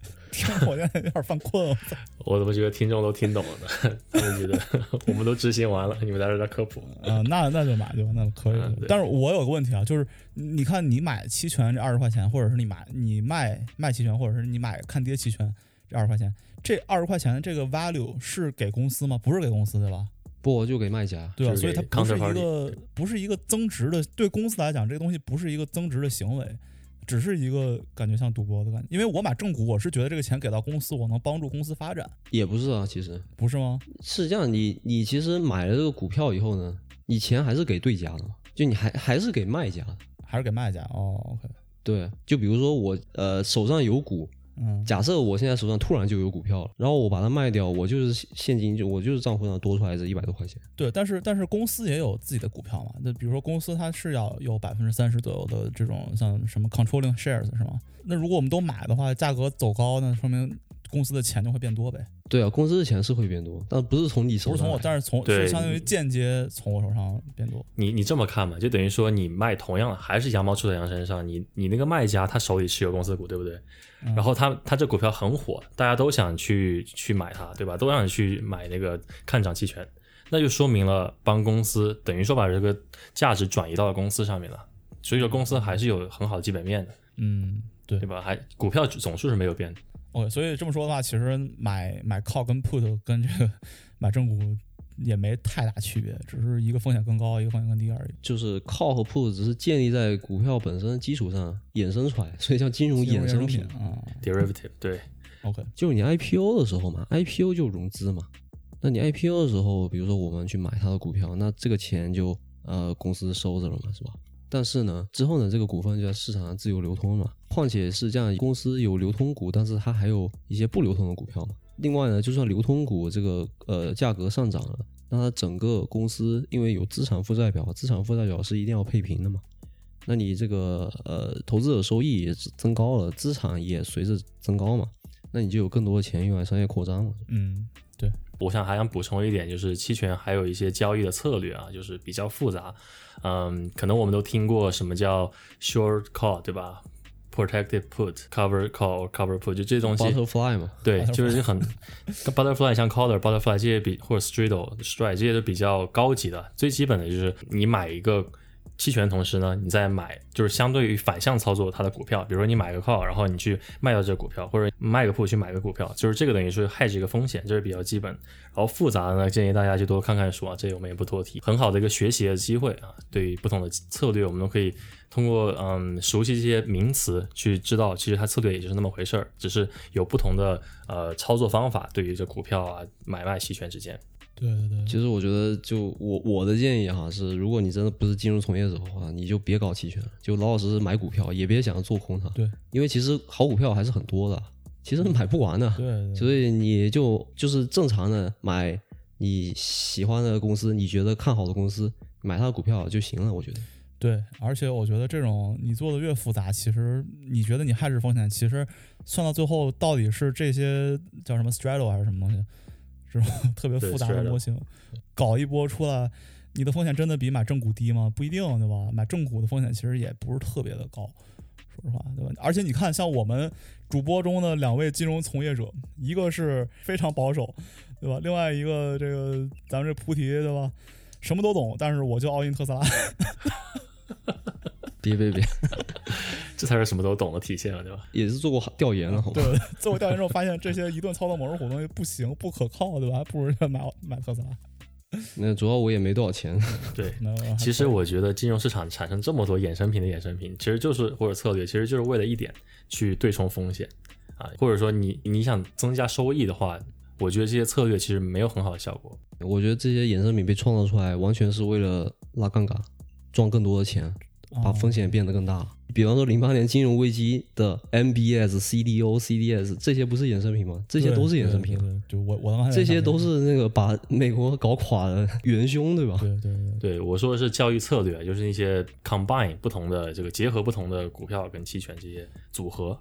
听我现在有点犯困，我怎么觉得听众都听懂了呢？他们觉得 我们都执行完了，你们在这儿在科普。啊、那那就买就那可以嗯但是我有个问题啊，就是你看你买期权这二十块钱，或者是你买你卖卖期权，或者是你买看跌期权这二十块钱，这二十块钱的这个 value 是给公司吗？不是给公司对吧？不就给卖家？对啊，所以它不是一个不是一个增值的，对公司来讲，这个东西不是一个增值的行为，只是一个感觉像赌博的感觉。因为我买正股，我是觉得这个钱给到公司，我能帮助公司发展，也不是啊，其实不是吗？是这样，你你其实买了这个股票以后呢，你钱还是给对家的嘛，就你还还是给卖家的。还是给卖家？哦，OK，对，就比如说我呃手上有股，嗯，假设我现在手上突然就有股票了，然后我把它卖掉，我就是现金就我就是账户上多出来这一百多块钱。对，但是但是公司也有自己的股票嘛，那比如说公司它是要有百分之三十左右的这种像什么 controlling shares 是吗？那如果我们都买的话，价格走高，那说明公司的钱就会变多呗。对啊，公司的钱是会变多，但不是从你手上，不是从我，但是从对是相当于间接从我手上变多。你你这么看嘛，就等于说你卖同样的还是羊毛出在羊身上，你你那个卖家他手里持有公司股，对不对？嗯然后他他这股票很火，大家都想去去买它，对吧？都想去买那个看涨期权，那就说明了帮公司等于说把这个价值转移到了公司上面了，所以说公司还是有很好的基本面的，嗯，对对吧？还股票总数是没有变的。OK，所以这么说的话，其实买买 call 跟 put 跟这个买正股也没太大区别，只是一个风险更高，一个风险更低而已。就是 call 和 put 只是建立在股票本身的基础上衍生出来，所以叫金融衍生品。啊、derivative 对，OK，就是你 IPO 的时候嘛，IPO 就融资嘛。那你 IPO 的时候，比如说我们去买它的股票，那这个钱就呃公司收着了嘛，是吧？但是呢，之后呢，这个股份就在市场上自由流通嘛。况且是这样，公司有流通股，但是它还有一些不流通的股票嘛。另外呢，就算流通股这个呃价格上涨了，那它整个公司因为有资产负债表，资产负债表是一定要配平的嘛。那你这个呃投资者收益也增高了，资产也随着增高嘛，那你就有更多的钱用来商业扩张嘛。嗯，我想还想补充一点，就是期权还有一些交易的策略啊，就是比较复杂。嗯，可能我们都听过什么叫 short call，对吧？Protective put、cover call、cover put，就这些东西。Butterfly 嘛，对就是很 butterfly 像 collar、butterfly 这些比或者 straddle、strike 这些都比较高级的。最基本的就是你买一个期权，同时呢，你在买就是相对于反向操作它的股票，比如说你买个 call，然后你去卖掉这个股票，或者卖个 put 去买个股票，就是这个等于是还是一个风险，这是比较基本。然后复杂的呢，建议大家去多看看书啊，这我们也不多提，很好的一个学习的机会啊。对于不同的策略，我们都可以通过嗯熟悉这些名词去知道，其实它策略也就是那么回事儿，只是有不同的呃操作方法。对于这股票啊买卖期权之间，对对对，其实我觉得就我我的建议哈是，如果你真的不是金融从业者的话，你就别搞期权，就老老实实买股票，也别想着做空它。对，因为其实好股票还是很多的，其实买不完的。对对所以你就就是正常的买你喜欢的公司，你觉得看好的公司，买它的股票就行了。我觉得，对，而且我觉得这种你做的越复杂，其实你觉得你害是风险，其实算到最后到底是这些叫什么 straddle 还是什么东西，这种 特别复杂的模型，搞一波出来，你的风险真的比买正股低吗？不一定，对吧？买正股的风险其实也不是特别的高，说实话，对吧？而且你看，像我们主播中的两位金融从业者，一个是非常保守，对吧？另外一个这个咱们这菩提，对吧？什么都懂，但是我就 all in 特斯拉。别 别别，这才是什么都懂的体现啊，对吧？也是做过调研了，好吧？对，做过调研之后发现这些一顿操作猛如虎的东西不行，不可靠，对吧？还 不如买买特斯拉。那主要我也没多少钱，对。其实我觉得金融市场产生这么多衍生品的衍生品，其实就是或者策略，其实就是为了一点去对冲风险啊，或者说你你想增加收益的话，我觉得这些策略其实没有很好的效果。我觉得这些衍生品被创造出来，完全是为了拉杠杆，赚更多的钱，把啊风险变得更大。比方说零八年金融危机的 MBS、CDO、CDS 这些不是衍生品吗？这些都是衍生品啊，对，对对就我我刚才这些都是那个把美国搞垮的元凶，对吧？对对对对我说的是教育策略，就是那些 combine 不同的这个结合不同的股票跟期权这些组合。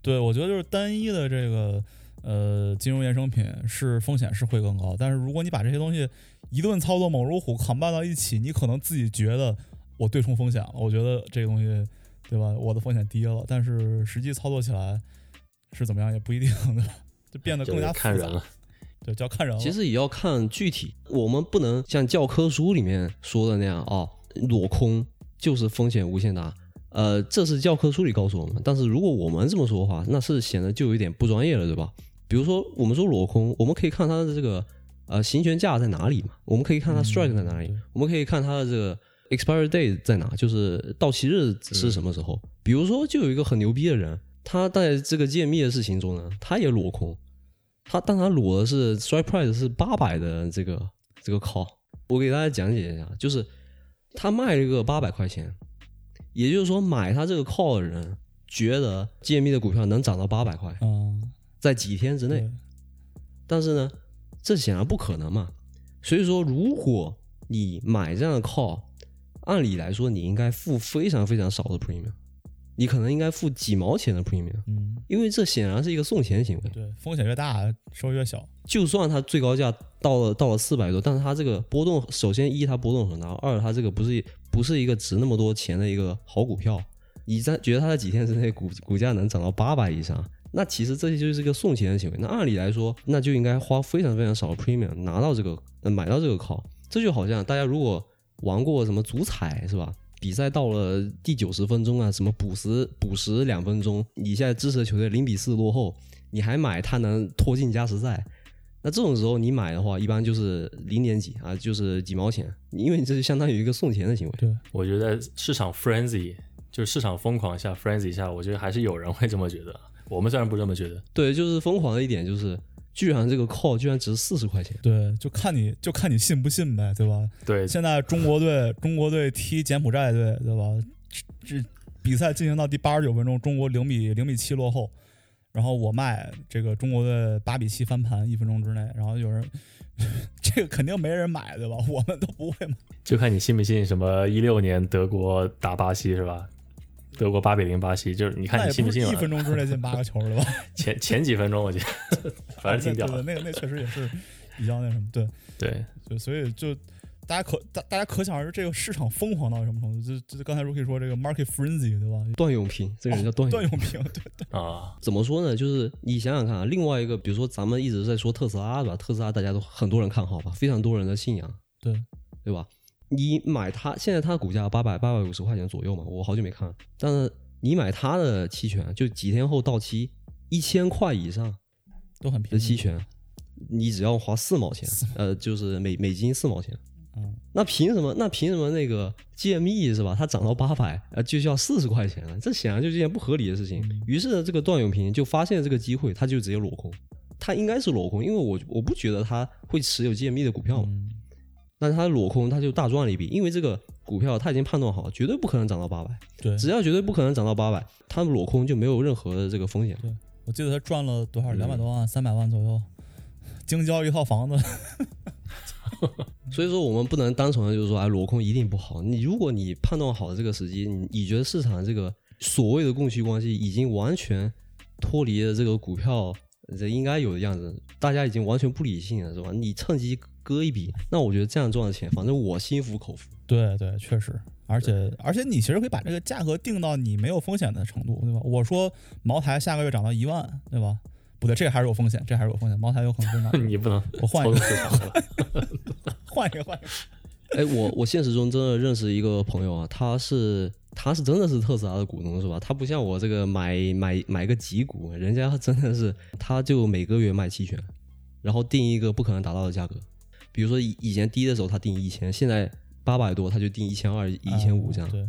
对，我觉得就是单一的这个呃金融衍生品是风险是会更高，但是如果你把这些东西一顿操作猛如虎扛拌到一起，你可能自己觉得我对冲风险了，我觉得这个东西对吧，我的风险低了，但是实际操作起来是怎么样也不一定，对吧？就变得更加复杂了，对，就要看人了。其实也要看具体，我们不能像教科书里面说的那样啊，裸空就是风险无限大。呃，这是教科书里告诉我们，但是如果我们这么说的话，那是显得就有点不专业了，对吧？比如说，我们说裸空，我们可以看它的这个呃行权价在哪里嘛，我们可以看它 strike 在哪里，对。我们可以看它的这个 expiry date 在哪，就是到期日是什么时候。比如说，就有一个很牛逼的人，他在这个揭秘的事情中呢，他也裸空，他但他裸的是 strike price 是八百的这个这个 call，我给大家讲解一下，就是他卖了一个八百块钱，也就是说买他这个 call 的人觉得揭秘的股票能涨到八百块，嗯，在几天之内。但是呢，这显然不可能嘛。所以说，如果你买这样的 call，按理来说你应该付非常非常少的 premium，你可能应该付几毛钱的 premium，嗯，因为这显然是一个送钱行为。对，风险越大，收益越小。就算它最高价到了到了四百多，但是它这个波动，首先一它波动很大，二它这个不是不是一个值那么多钱的一个好股票。你在觉得它在几天之内股股价能涨到八百以上，那其实这些就是一个送钱的行为。那按理来说，那就应该花非常非常少的 premium 拿到这个、呃、买到这个 call。这就好像大家如果玩过什么足彩是吧？比赛到了第九十分钟啊，什么补时补时两分钟，你现在支持的球队零比四落后，你还买他能拖进加时赛，那这种时候你买的话，一般就是零点几啊，就是几毛钱，因为你这就相当于一个送钱的行为。对，我觉得市场 frenzy 就是市场疯狂下 frenzy 下，我觉得还是有人会这么觉得。我们虽然不这么觉得，对，就是疯狂的一点就是，居然这个 call 居然值四十块钱，对，就看你就看你信不信呗，对吧？对，现在中国队中国队踢柬埔寨队，对吧？这这比赛进行到第八十九分钟，中国零比零比七落后，然后我卖这个中国队八比七翻盘，一分钟之内，然后有人 这个肯定没人买，对吧？我们都不会买。就看你信不信什么一六年德国打巴西是吧？德国八比零巴西，就是你看你信不信一。分钟之内进八个球，对吧？前前几分钟我记得 反正挺屌的，对对，那个那确实也是比较那什么，对。对，对，所以就大家可大大家可想而知，这个市场疯狂到什么程度？就就刚才 Rookie 说这个 market frenzy，对吧？段永平这个人叫段永段平。永平，对啊，怎么说呢？就是你想想看啊，另外一个，比如说咱们一直在说特斯拉，对吧？特斯拉大家都很多人看好吧，非常多人的信仰，对，对吧？你买它，现在它股价八百八百五十块钱左右嘛，我好久没看了。但是你买它的期权，就几天后到期，一千块以上都很便宜的。期权，你只要花四毛钱，呃，就是美美金四毛钱。嗯，那凭什么？那凭什么那个 GME 是吧？它涨到八百，呃，就要四十块钱了？这显然就是一件不合理的事情。于是呢，这个段永平就发现了这个机会，他就直接裸空。他应该是裸空，因为我我不觉得他会持有 GME 的股票嘛。嗯但是他裸空，他就大赚了一笔，因为这个股票他已经判断好，绝对不可能涨到八百。对，只要绝对不可能涨到八百，他裸空就没有任何的这个风险。对我记得他赚了多少？嗯两百多万，三百万左右，京郊一套房子。所以说，我们不能单纯的就是说，哎，裸空一定不好。你如果你判断好这个时机，你你觉得市场这个所谓的供需关系已经完全脱离了这个股票这应该有的样子，大家已经完全不理性了，是吧？你趁机割一笔，那我觉得这样赚的钱，反正我心服口服。对对，确实，而且而且你其实可以把这个价格定到你没有风险的程度，对吧？我说茅台下个月涨到一万，对吧？不对，这个还是有风险，这还是有风险。茅台有可能真的，你不能我换一个操纵市场。换一个，换一个。哎，我我现实中真的认识一个朋友啊，他是他是真的是特斯拉的股东是吧？他不像我这个买买买个几股，人家真的是他就每个月卖期权，然后定一个不可能达到的价格，比如说以以前低的时候他定一千，现在八百多他就定一千二、一千五这样，对，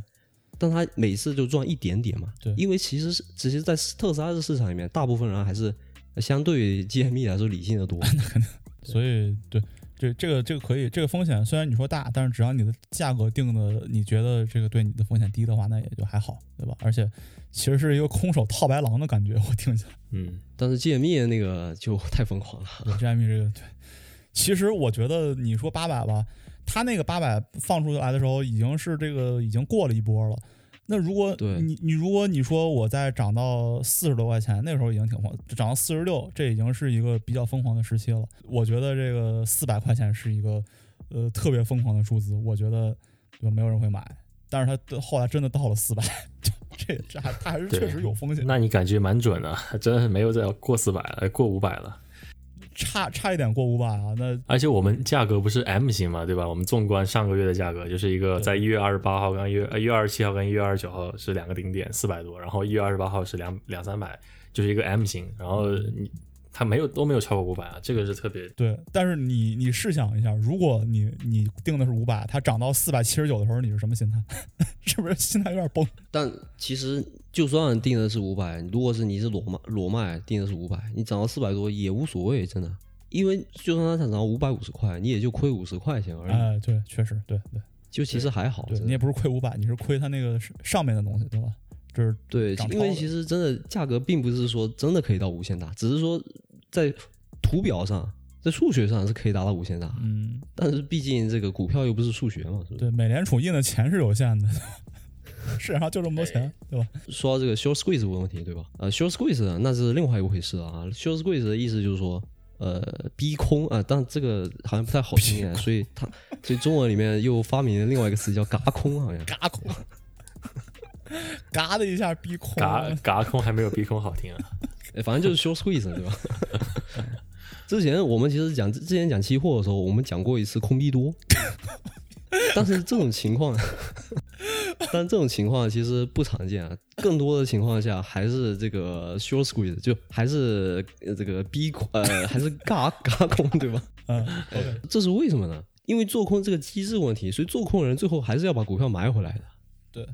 但他每次就赚一点点嘛，对因为其实是其实，在特斯拉的市场里面，大部分人还是相对于 GME 来说理性的多，所以对。这这个这个可以，这个风险虽然你说大，但是只要你的价格定的你觉得这个对你的风险低的话，那也就还好，对吧？而且其实是一个空手套白狼的感觉，我听起来。嗯，但是 GME 的那个就太疯狂了，对 GME 这个对，其实我觉得你说八百吧，它那个八百放出来的时候，已经是这个已经过了一波了。那如果你你如果你说我再涨到四十多块钱，那时候已经挺疯，涨到四十六，这已经是一个比较疯狂的时期了。我觉得这个四百块钱是一个呃特别疯狂的数字，我觉得对吧没有人会买。但是它后来真的到了四百，这这还它还是确实有风险，那你感觉蛮准的，真的是没有再过四百了，过五百了。差差一点过五百啊，那而且我们价格不是 M 型嘛，对吧？我们纵观上个月的价格，就是一个在一月二十八号跟一月呃一月二十七号跟一月二十九号是两个顶点四百多，然后一月二十八号是两两三百，就是一个 M 型。然后你它没有都没有超过五百啊，这个是特别对，但是你你试想一下，如果你你定的是五百，它涨到四百七十九的时候，你是什么心态？是不是心态有点崩？但其实就算定的是五百，如果是你是裸卖裸卖定的是五百，你涨到四百多也无所谓，真的，因为就算它涨到五百五十块，你也就亏五十块钱而已，哎，对，确实，对对就其实还好。对你也不是亏五百，你是亏它那个上面的东西，对吧？就是对因为其实真的价格并不是说真的可以到无限大，只是说在图表上，在数学上是可以达到无限大，嗯，但是毕竟这个股票又不是数学嘛，是不是？对，美联储印的钱是有限的，市场上就这么多钱，对吧？说到这个 short squeeze 问题，对吧？呃，short squeeze 那是另外一回事啊。short squeeze 的意思就是说，呃，逼空啊，但这个好像不太好听啊，所以它所以中文里面又发明了另外一个词叫嘎空，好像。嘎空，嘎的一下逼空，嘎嘎空还没有逼空好听啊。哎反正就是 short squeeze，对吧？之前我们其实讲之前讲期货的时候，我们讲过一次空逼多，但是这种情况，但这种情况其实不常见啊。更多的情况下还是这个 short squeeze，就还是呃这个逼空，呃，还是嘎嘎空，对吧？嗯，OK，这是为什么呢？因为做空这个机制问题，所以做空的人最后还是要把股票买回来的。对，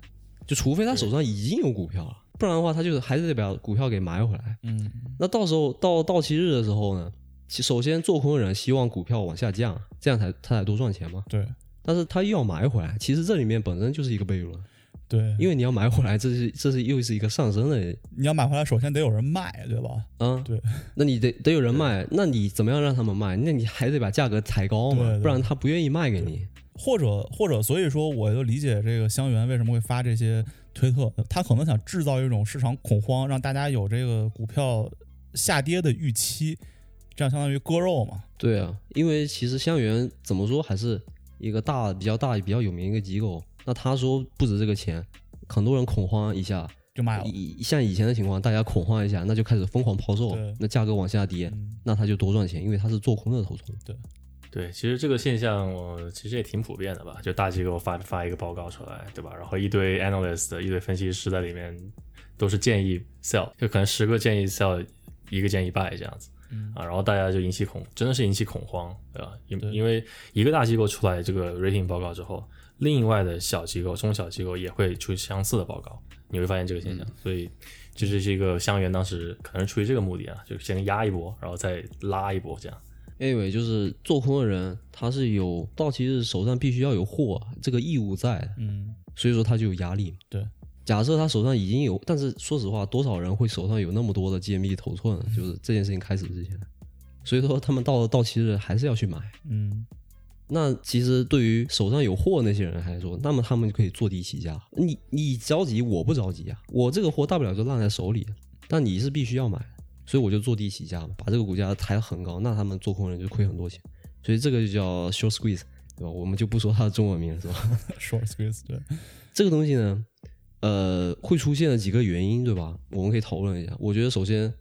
就除非他手上已经有股票了，不然的话，他就是还是得把股票给买回来。嗯，那到时候到到期日的时候呢，其首先做空的人希望股票往下降，这样才他才多赚钱嘛。对但是他又要买回来，其实这里面本身就是一个悖论，对，因为你要买回来，这是这是又是一个上升的，你要买回来，首先得有人卖，对吧？啊，对，那你得得有人卖，那你怎么样让他们卖？那你还得把价格抬高嘛，对对不然他不愿意卖给你。或者或者，所以说我就理解这个香园为什么会发这些推特，他可能想制造一种市场恐慌，让大家有这个股票下跌的预期，这样相当于割肉嘛。对啊，因为其实香园怎么说还是一个大、比较大、比较有名的一个机构。那他说不值这个钱，很多人恐慌一下，就卖了，以像以前的情况，大家恐慌一下，那就开始疯狂抛售，那价格往下跌，嗯，那他就多赚钱，因为他是做空的头寸。对，对其实这个现象，呃，其实也挺普遍的吧？就大机构发发一个报告出来，对吧？然后一堆 analyst、一堆分析师在里面都是建议 sell，就可能十个建议 sell，一个建议 buy 这样子。嗯啊，然后大家就引起恐，真的是引起恐慌，对吧？因因为一个大机构出来这个 rating 报告之后，另外的小机构、中小机构也会出相似的报告，你会发现这个现象。所以这就是一个香园当时可能出于这个目的啊，就先压一波，然后再拉一波这样。anyway，就是做空的人，他是有到期日手上必须要有货这个义务在的，嗯，所以说他就有压力嘛。对，假设他手上已经有，但是说实话，多少人会手上有那么多的 GME 头寸？就是这件事情开始之前，所以说他们到了到期日还是要去买。嗯，那其实对于手上有货那些人来说，那么他们就可以坐地起价。你你着急，我不着急啊，我这个货大不了就烂在手里，但你是必须要买，所以我就坐地起价嘛，把这个股价抬得很高，那他们做空人就亏很多钱，所以这个就叫 short squeeze，对吧？我们就不说它的中文名了，是吧？short squeeze，对，这个东西呢，呃，会出现的几个原因，对吧？我们可以讨论一下。我觉得首先，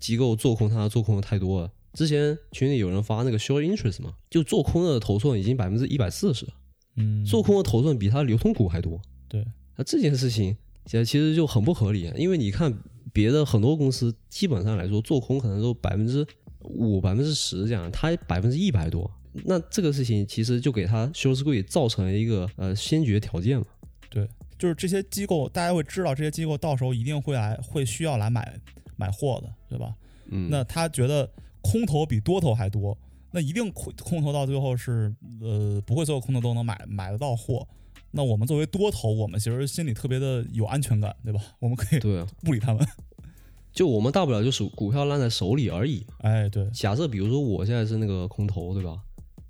机构做空它做空的太多了。之前群里有人发那个 short interest 嘛，就做空的头寸已经百分之一百四十了，嗯，做空的头寸比它流通股还多。对，那这件事情其实其实就很不合理，因为你看别的很多公司，基本上来说做空可能都百分之五、百分之十这样，它百分之一百多。那这个事情其实就给它 short squeeze 造成了一个呃先决条件嘛。对，就是这些机构，大家会知道这些机构到时候一定会来，会需要来买买货的，对吧？嗯，那他觉得空头比多头还多，那一定空空头到最后是呃不会所有空头都能买买得到货。那我们作为多头，我们其实心里特别的有安全感，对吧？我们可以对啊，不理他们。就我们大不了就是股票烂在手里而已。哎，对，假设比如说我现在是那个空头，对吧？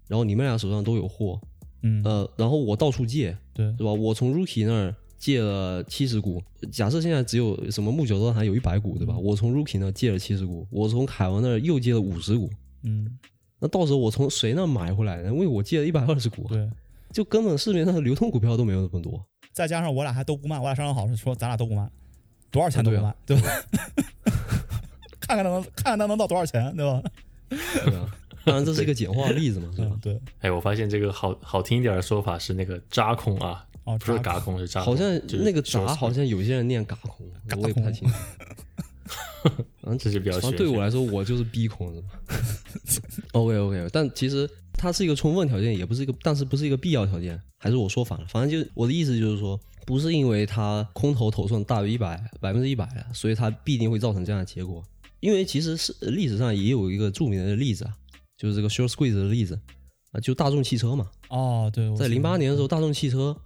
然后你们俩手上都有货，嗯，呃，然后我到处借，对，是吧？我从 Rookie 那儿借了七十股，假设现在只有什么木九端还有一百股，对吧？我从 Rookie 那儿借了七十股，我从凯文那儿又借了五十股，嗯，那到时候我从谁那买回来呢？因为我借了一百二十股，对。就根本市面上的流通股票都没有那么多。再加上我俩还都不卖，我俩商量好是说咱俩都不卖，多少钱都不卖，啊对吧？看看他能看看他能到多少钱，对吧？对啊，当然这是一个简化的例子嘛，是吧嗯，？对，哎，我发现这个好好听一点的说法是那个扎空啊，哦，不是扎嘎空，是扎空。好像那个闸，好像有些人念嘎空，我也不太清楚。嗯，这是比较对我来说，我就是逼空是吧？OK OK，但其实它是一个充分条件，也不是一个，但是不是一个必要条件，还是我说反了。反正就我的意思就是说，不是因为它空头头寸大于一百百分之一百，所以它必定会造成这样的结果。因为其实是历史上也有一个著名的例子啊，就是这个 short squeeze 的例子啊，就大众汽车嘛，哦，对，我在零八年的时候，大众汽车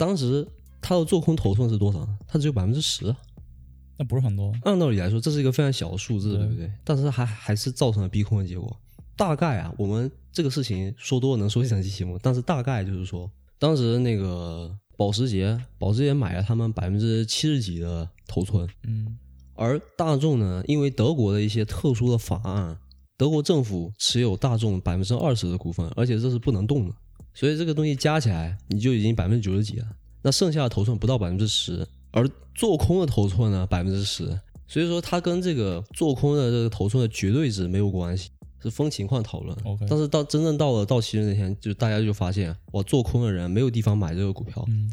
当时它的做空头寸是多少呢？它只有百分之十。那不是很多，按道理来说，这是一个非常小的数字，对对不对？但是还还是造成了逼空的结果。大概啊，我们这个事情说多了能说一整期节目，但是大概就是说，当时那个保时捷，保时捷买了他们百分之七十几的头寸，嗯而大众呢，因为德国的一些特殊的法案，德国政府持有大众百分之二十的股份，而且这是不能动的，所以这个东西加起来你就已经百分之九十几了，那剩下的头寸不到百分之十，而做空的头寸呢百分之十，所以说它跟这个做空的这个头寸的绝对值没有关系。是分情况讨论但是到真正到了到期的那天，就大家就发现，哇做空的人没有地方买这个股票，嗯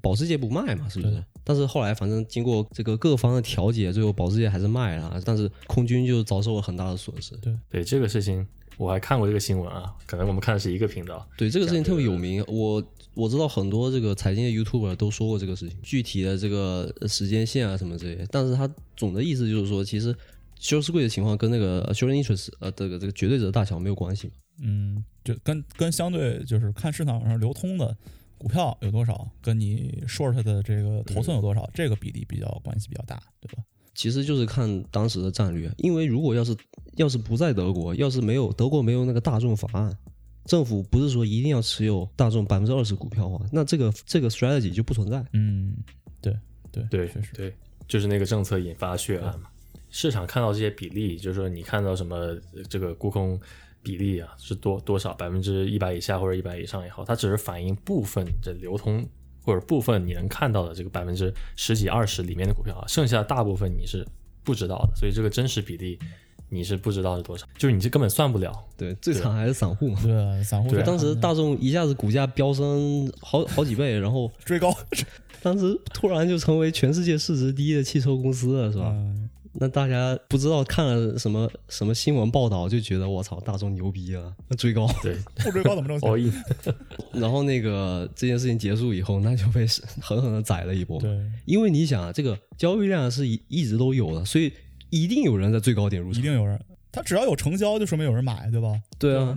保时捷不卖嘛，是不是？但是后来反正经过这个各方的调解，最后保时捷还是卖了，但是空军就遭受了很大的损失。对对这个事情，我还看过这个新闻啊，可能我们看的是一个频道。对这个事情特别有名，我我知道很多这个财经的 YouTuber 都说过这个事情，具体的这个呃时间线啊什么之类的。但是他总的意思就是说，其实 short squeeze 的情况跟那个 short interest 呃这个这个绝对值的大小没有关系嘛。嗯，就跟跟相对就是看市场上流通的股票有多少，跟你 short 的这个头寸有多少，这个比例比较关系比较大，对吧？其实就是看当时的战略，因为如果要是要是不在德国，要是没有德国没有那个大众法案，政府不是说一定要持有大众百分之二十股票的话，那这个这个 strategy 就不存在。嗯，对对对确实，对，就是那个政策引发血案嘛。市场看到这些比例，就是说你看到什么呃这个沽空比例啊是多多少，百分之一百以下或者一百以上也好，它只是反映部分的流通或者部分你能看到的这个百分之十几二十里面的股票啊，剩下的大部分你是不知道的，所以这个真实比例你是不知道是多少，就是你这根本算不了。对，最惨还是散户嘛。对啊，散户对当时大众一下子股价飙升好好几倍，然后追高，当时突然就成为全世界市值第一的汽车公司了，是吧？嗯，那大家不知道看了什么什么新闻报道，就觉得我操，大众牛逼啊，那追高。对，不追高怎么挣钱。然后那个这件事情结束以后，那就被狠狠的宰了一波。对，因为你想啊，这个交易量是一一直都有的，所以一定有人在最高点入场。一定有人，他只要有成交，就说明有人买，对吧？对啊，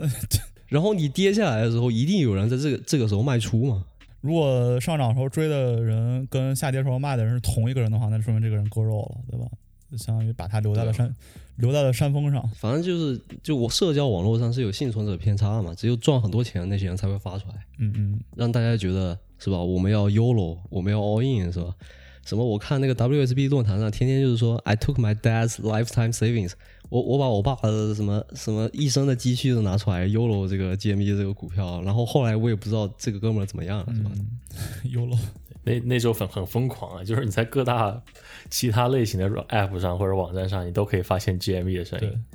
然后你跌下来的时候，一定有人在这个这个时候卖出嘛。如果上涨时候追的人跟下跌时候卖的人是同一个人的话，那就说明这个人割肉了，对吧？就相当于把他留在了山，留在了山峰上。反正就是，就我社交网络上是有幸存者偏差嘛，只有赚很多钱的那些人才会发出来，嗯嗯，让大家觉得是吧？我们要 YOLO，我们要 all in 是吧？什么？我看那个 WSB 论坛上天天就是说，I took my dad's lifetime savings，我我把我爸的什么什么一生的积蓄都拿出来 YOLO 这个 GME 这个股票，然后后来我也不知道这个哥们儿怎么样了，是吧？嗯，YOLO，那那时候很很疯狂啊，就是你在各大其他类型的 App 上或者网站上，你都可以发现 GME 的声音，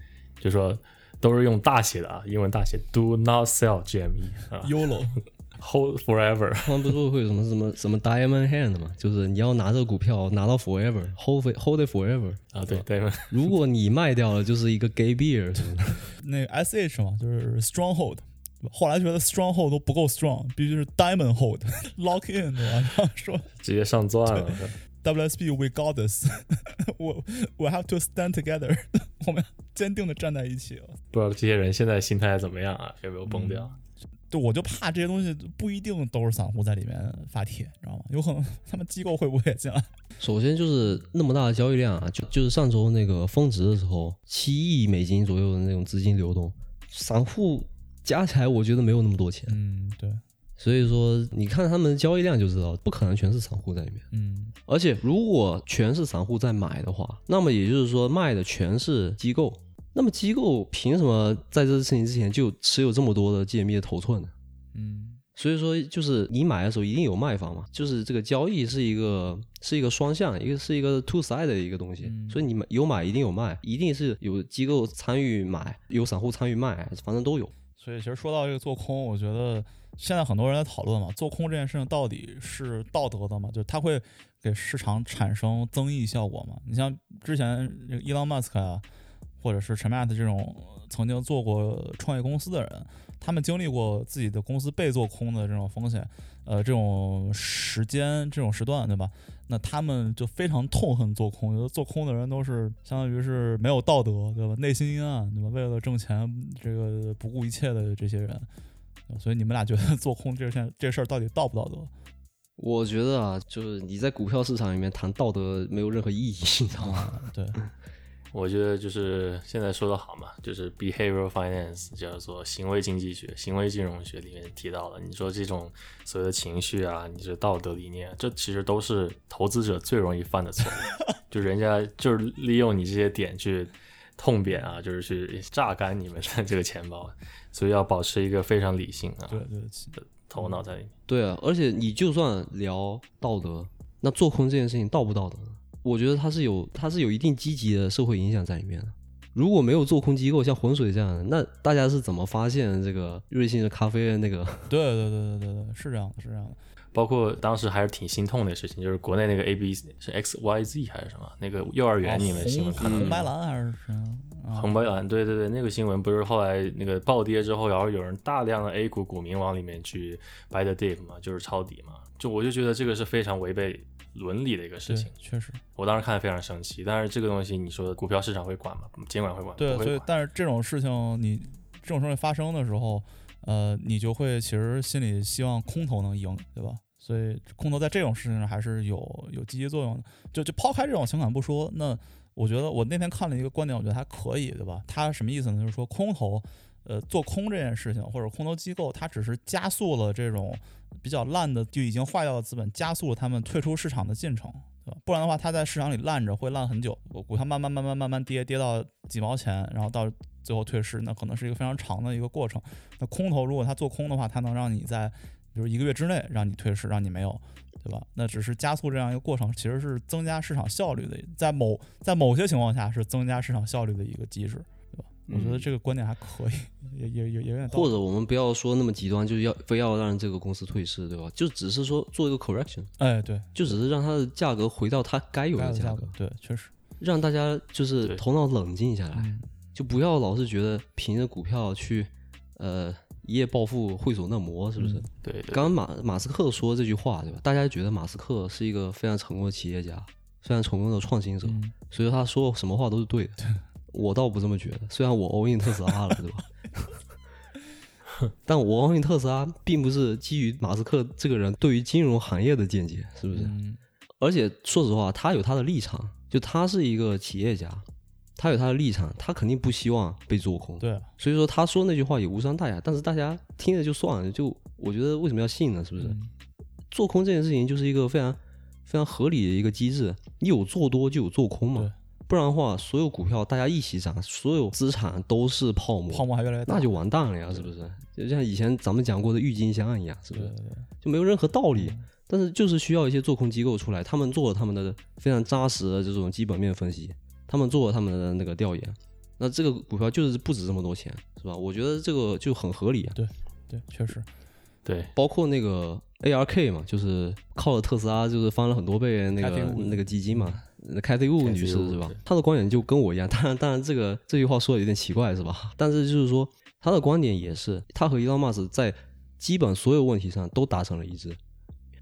就说都是用大写的啊，英文大写，Do not sell GME 啊，YOLO，，Hold forever。他们不是会有什么什么 什么 diamond hand 嘛？就是你要拿这个股票拿到 forever，hold hold it forever。啊，对对，如果你卖掉了，就是一个 gay beer 什么的。那 SH 嘛，就是 Stronghold。后来觉得 Stronghold 都不够 strong，必须是 Diamond Hold，Lock in，对吧？然后说 直接上钻了。WSB we got this，我 we have to stand together，我们坚定的站在一起哦。不知道这些人现在心态怎么样啊？有没有崩掉？就我就怕这些东西不一定都是散户在里面发帖，你知道吗？有可能他们机构会不会也进来？首先就是那么大的交易量啊，就就是上周那个峰值的时候，七亿美金左右的那种资金流动，散户加起来我觉得没有那么多钱，嗯，对，所以说你看他们的交易量就知道，不可能全是散户在里面。嗯而且如果全是散户在买的话，那么也就是说卖的全是机构，那么机构凭什么在这事情之前就持有这么多的 GME 的头寸呢？嗯所以说，就是你买的时候一定有卖方嘛，就是这个交易是一个是一个双向，一个是一个 two side 的一个东西，嗯所以你买有买一定有卖，一定是有机构参与买，有散户参与卖，反正都有。对其实说到这个做空，我觉得现在很多人在讨论嘛，做空这件事情到底是道德的嘛？就它会给市场产生增益效果嘛？你像之前这个伊朗马斯克啊，或者是陈麦特这种曾经做过创业公司的人，他们经历过自己的公司被做空的这种风险，呃，这种时间、这种时段，对吧？那他们就非常痛恨做空，觉得做空的人都是相当于是没有道德，对吧？内心阴暗，对吧？为了挣钱，这个不顾一切的这些人。所以你们俩觉得 做空这件这事儿到底道不道德？我觉得啊，就是你在股票市场里面谈道德没有任何意义，你知道吗？对，我觉得就是现在说的好嘛，就是 behavioral finance 叫做行为经济学、行为金融学里面提到了。你说这种所谓的情绪啊，你这道德理念，这其实都是投资者最容易犯的错误。就人家就是利用你这些点去痛扁啊，就是去榨干你们的这个钱包。所以要保持一个非常理性啊，对对头脑在里面。对啊，而且你就算聊道德，那做空这件事情道不道德？我觉得它是有，它是有一定积极的社会影响在里面的。如果没有做空机构，像浑水这样的，那大家是怎么发现这个瑞幸的咖啡的那个？对对对对对对，是这样的，是这样的。包括当时还是挺心痛的事情，就是国内那个 A B 是 X Y Z 还是什么那个幼儿园，你们新闻看到红白蓝还是什么？红白蓝，对对对，那个新闻不是后来那个暴跌之后，然后有人大量的 A 股股民往里面去 buy the dip 嘛，就是抄底嘛，就我就觉得这个是非常违背伦理的一个事情。确实，我当时看的非常生气。但是这个东西，你说股票市场会管吗？监管会管？对，所以但是这种事情，你这种事情发生的时候，呃，你就会其实心里希望空头能赢，对吧？所以空头在这种事情上还是有有积极作用的。就就抛开这种情感不说，那我觉得我那天看了一个观点，我觉得还可以，对吧？他什么意思呢？就是说空头，呃，做空这件事情，或者空头机构，它只是加速了这种比较烂的就已经坏掉的资本，加速了他们退出市场的进程，对吧？不然的话，它在市场里烂着会烂很久，股票慢慢慢慢慢慢跌，跌到几毛钱，然后到最后退市，那可能是一个非常长的一个过程。那空头如果它做空的话，它能让你在比如一个月之内让你退市，让你没有，对吧？那只是加速这样一个过程，其实是增加市场效率的，在某在某些情况下是增加市场效率的一个机制，我觉得这个观点还可以，也也也也有点。或者我们不要说那么极端，就是要非要让这个公司退市，对吧？就只是说做一个 correction，哎，对，就只是让它的价格回到它该有的价格，对，确实，让大家就是头脑冷静下来，就不要老是觉得凭着股票去，呃。一夜暴富，会所那魔是不是？对。刚刚马马斯克说这句话，对吧？大家觉得马斯克是一个非常成功的企业家，非常成功的创新者，所以他说什么话都是对的。我倒不这么觉得，虽然我 all in 特斯拉了，对吧？但我 all in 特斯拉并不是基于马斯克这个人对于金融行业的见解，是不是？而且说实话，他有他的立场，就他是一个企业家。他有他的立场，他肯定不希望被做空。对，所以说他说那句话也无伤大雅。但是大家听着就算了，就我觉得为什么要信呢？是不是？做空这件事情就是一个非常非常合理的一个机制，你有做多就有做空嘛。不然的话，所有股票大家一起涨，所有资产都是泡沫，泡沫还越来越大，那就完蛋了呀，是不是？就像以前咱们讲过的郁金香一样，是不是？就没有任何道理。但是就是需要一些做空机构出来，他们做了他们的非常扎实的这种基本面分析。他们做了他们的那个调研，那这个股票就是不值这么多钱，是吧？我觉得这个就很合理。对，对，确实，对，包括那个 ARK 嘛，就是靠了特斯拉就是翻了很多倍那个那个基金嘛，凯蒂乌女士是吧？她的观点就跟我一样，当然，当然这个这句话说的有点奇怪，是吧？但是就是说，她的观点也是，她和伊隆马斯在基本所有问题上都达成了一致。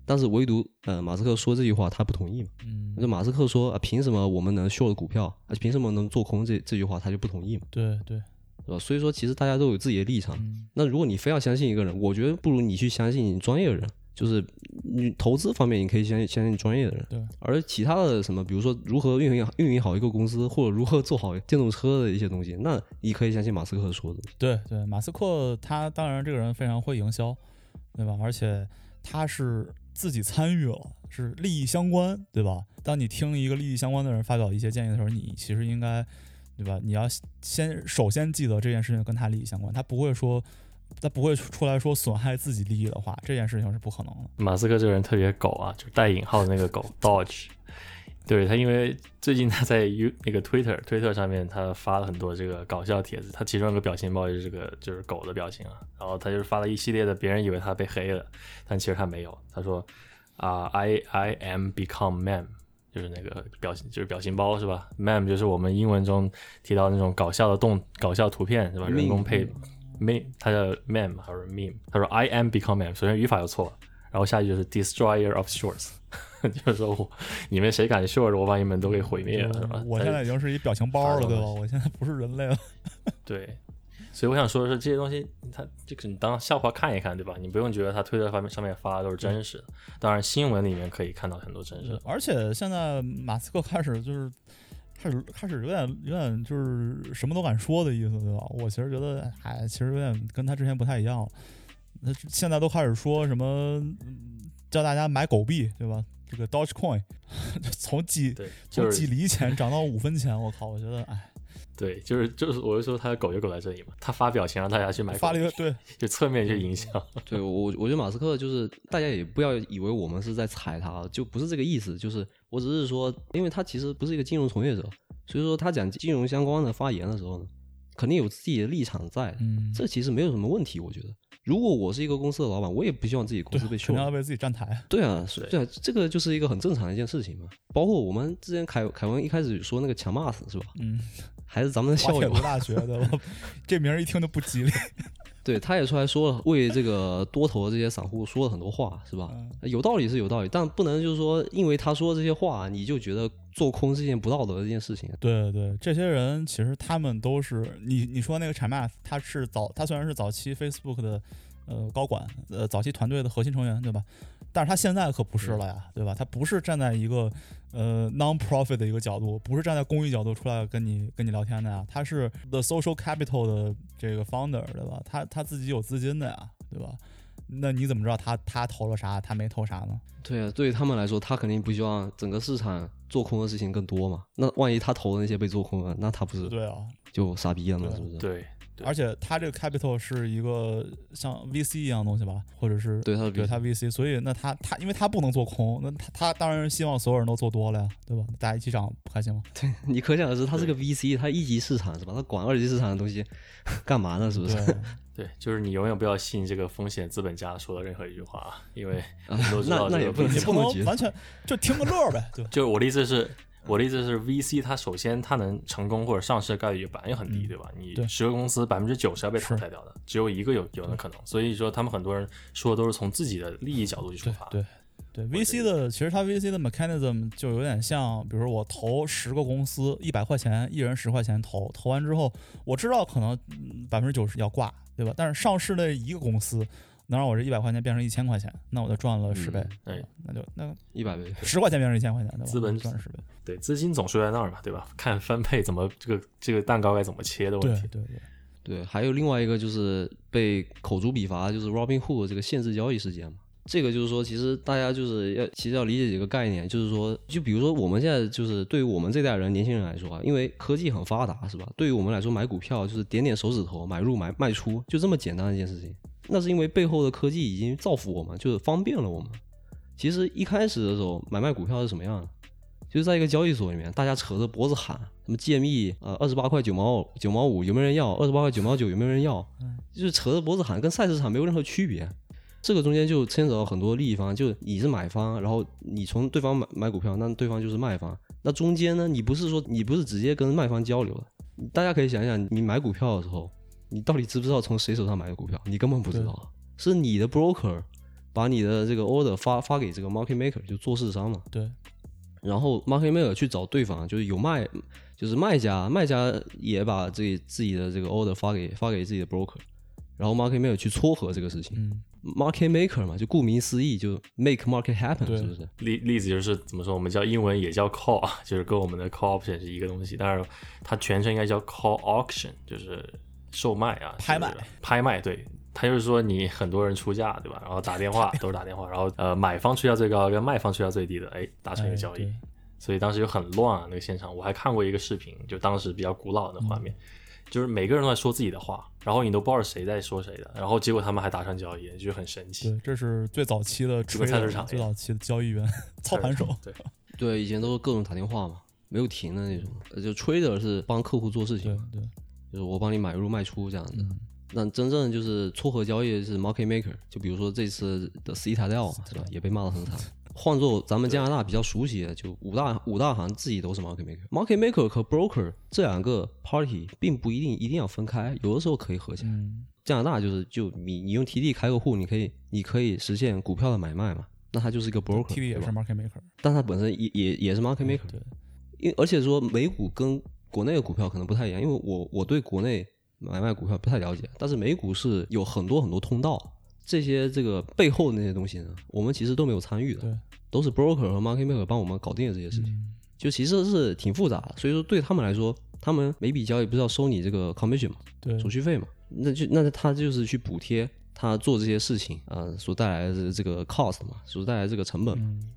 但是唯独呃，马斯克说这句话他不同意嘛？嗯，那马斯克说啊，凭什么我们能 short 股票，啊，凭什么能做空？这这句话他就不同意嘛？对对，是吧？所以说其实大家都有自己的立场。那如果你非要相信一个人，我觉得不如你去相信你专业的人，就是你投资方面你可以相信相信专业的人。对。而其他的什么，比如说如何运营运营好一个公司，或者如何做好电动车的一些东西，那你可以相信马斯克说的。对对，马斯克他当然这个人非常会营销，对吧？而且他是。自己参与了是利益相关，对吧？当你听一个利益相关的人发表一些建议的时候，你其实应该，对吧？你要先首先记得这件事情跟他利益相关，他不会说，他不会出来说损害自己利益的话，这件事情是不可能的。马斯克这个人特别狗啊，就带引号的那个狗，Dodge，对他，因为最近他在 U 那个 Twitter 推特上面，他发了很多这个搞笑帖子，他其中有个表情包就是这个就是狗的表情啊，然后他就是发了一系列的，别人以为他被黑了，但其实他没有。他说啊、i I am become meme，就是那个表情就是表情包是吧？meme 就是我们英文中提到那种搞笑的动搞笑图片是吧？人工配 meme，他叫 meme 还是 meme？他说 I am becoming，首先语法就错了，然后下一句就是 destroyer of shorts。就是说我你们谁敢 short，我把你们都给毁灭了，是吧？我现在已经是一表情包了，对吧？我现在不是人类了。对，所以我想说的是，这些东西它这个你当笑话看一看，对吧？你不用觉得他推特方面上面发的都是真实的，当然新闻里面可以看到很多真实的。而且现在马斯克开始就是开始开始有点有点就是什么都敢说的意思，对吧？我其实觉得，哎，其实有点跟他之前不太一样了。那现在都开始说什么嗯叫大家买狗币，对吧？这个 Dogecoin 从几对，从几厘钱涨到五分钱，我靠！我觉得，哎，对，就是就是，我就说他的狗就狗在这里嘛，他发表情让大家去买狗，发了一个对 就侧面去影响。对我，我觉得马斯克就是大家也不要以为我们是在踩他，就不是这个意思。就是我只是说，因为他其实不是一个金融从业者，所以说他讲金融相关的发言的时候呢，肯定有自己的立场在，嗯，这其实没有什么问题。我觉得，如果我是一个公司的老板，我也不希望自己公司被秀肯定。要为自己站台。对啊，对对啊，这个就是一个很正常的一件事情嘛。包括我们之前凯凯文一开始说那个强骂死是吧？嗯，还是咱们的校友大学的，我这名儿一听就不吉利。对，他也出来说了，为这个多头的这些散户说了很多话，是吧？嗯有道理是有道理，但不能就是说，因为他说这些话，你就觉得做空是件不道德的一件事情。对对，这些人其实他们都是你你说那个 Chamath，他是早他虽然是早期 Facebook 的呃高管，呃早期团队的核心成员，对吧？但是他现在可不是了呀，对吧？他不是站在一个呃 non-profit 的一个角度，不是站在公益角度出来跟你跟你聊天的呀，他是 the social capital 的这个 founder，对吧？他他自己有资金的呀，对吧？那你怎么知道他他投了啥，他没投啥呢？对啊，对于他们来说，他肯定不希望整个市场做空的事情更多嘛。那万一他投的那些被做空了，那他不是对啊，就傻逼了嘛？是不是？对而且它这个 capital 是一个像 VC 一样的东西吧，或者是对他的对 VC 它 VC，所以那他他因为他不能做空，那他他当然希望所有人都做多了呀，对吧？大家一起涨不开心吗？对你可想而知，他是个 VC，他一级市场是吧？他管二级市场的东西 干嘛呢？是不是？对，就是你永远不要信这个风险资本家说的任何一句话啊，因为我们都知那道这个那也不能你不能完全就听个乐儿呗，对吧？就我的意思是，我的意思是，VC 它首先它能成功或者上市的概率本来就很低，嗯对吧？你十个公司百分之九十要被淘汰掉的，只有一个有有那可能。所以说，他们很多人说的都是从自己的利益角度去出发。对对，VC 的其实它 VC 的 mechanism 就有点像，比如说我投十个公司一百块钱，一人十块钱投，投完之后我知道可能百分之九十要挂，对吧？但是上市的一个公司能让我这一百块钱变成一千块钱，那我就赚了十倍，哎那就那一百倍。十块钱变成一千块钱，对吧？资本赚了十倍，对，资金总是在那儿嘛，对吧？看分配怎么这个这个蛋糕该怎么切的问题。对对对，对，还有另外一个就是被口诛笔伐，就是 Robinhood 这个限制交易事件嘛。这个就是说，其实大家就是要其实要理解几个概念，就是说，就比如说我们现在就是对于我们这代人年轻人来说啊，因为科技很发达，是吧？对于我们来说，买股票就是点点手指头，买入买卖出，就这么简单的一件事情。那是因为背后的科技已经造福我们，就是方便了我们。其实一开始的时候买卖股票是什么样的？就是在一个交易所里面，大家扯着脖子喊什么借密呃二十八块九毛九毛五有没有人要？二十八块九毛九有没有人要？就是扯着脖子喊，跟菜市场没有任何区别。这个中间就牵扯到很多利益方，就你是买方，然后你从对方买买股票，那对方就是卖方。那中间呢，你不是说你不是直接跟卖方交流的，大家可以想一想，你买股票的时候，你到底知不知道从谁手上买的股票？你根本不知道啊，是你的 broker 把你的这个 order 发发给这个 market maker，就做市商嘛。对然后 market maker 去找对方，就是有卖，就是卖家，卖家也把自己自己的这个 order 发给发给自己的 broker，然后 market maker 去撮合这个事情。嗯 market maker 嘛，就顾名思义，就 make market happen，是不是？例例子就是怎么说，我们叫英文也叫 call，啊就是跟我们的 call option 是一个东西，但是它全称应该叫 call auction，就是售卖啊，拍卖拍卖，对。他就是说你很多人出价，对吧？然后打电话 都是打电话，然后呃买方出价最高跟卖方出价最低的，哎，达成一个交易。哎所以当时就很乱啊，那个现场我还看过一个视频，就当时比较古老的画面，就是每个人都在说自己的话，然后你都不知道是谁在说谁的，然后结果他们还达成交易，就很神奇。对，这是最早期的这个菜市场最早期的交易员 操盘手。对，对，以前都是各种打电话嘛，没有停的那种。呃就 trader 是帮客户做事情对，对，就是我帮你买入卖出这样子。嗯那真正就是撮合交易是 market maker，就比如说这次的 Citadel 是吧，也被骂得很惨。换做咱们加拿大比较熟悉的，就五大五大行自己都是 market maker。market maker 和 broker 这两个 party 并不一定一定要分开，有的时候可以合起来。嗯加拿大就是就你你用 TD 开个户，你可以你可以实现股票的买卖嘛，那它就是一个 broker，，TD 也是 market maker，但它本身也也也是 market maker。对，因而且说美股跟国内的股票可能不太一样，因为我我对国内买卖股票不太了解，但是美股是有很多很多通道，这些这个背后的那些东西呢，我们其实都没有参与的，都是 broker 和 market maker 帮我们搞定的这些事情，嗯。就其实是挺复杂的，所以说对他们来说，他们每笔交易不是要收你这个 commission 嘛，对，手续费嘛，那就那他就是去补贴他做这些事情啊、呃所带来的这个 cost 嘛，所带来这个成本嘛。嗯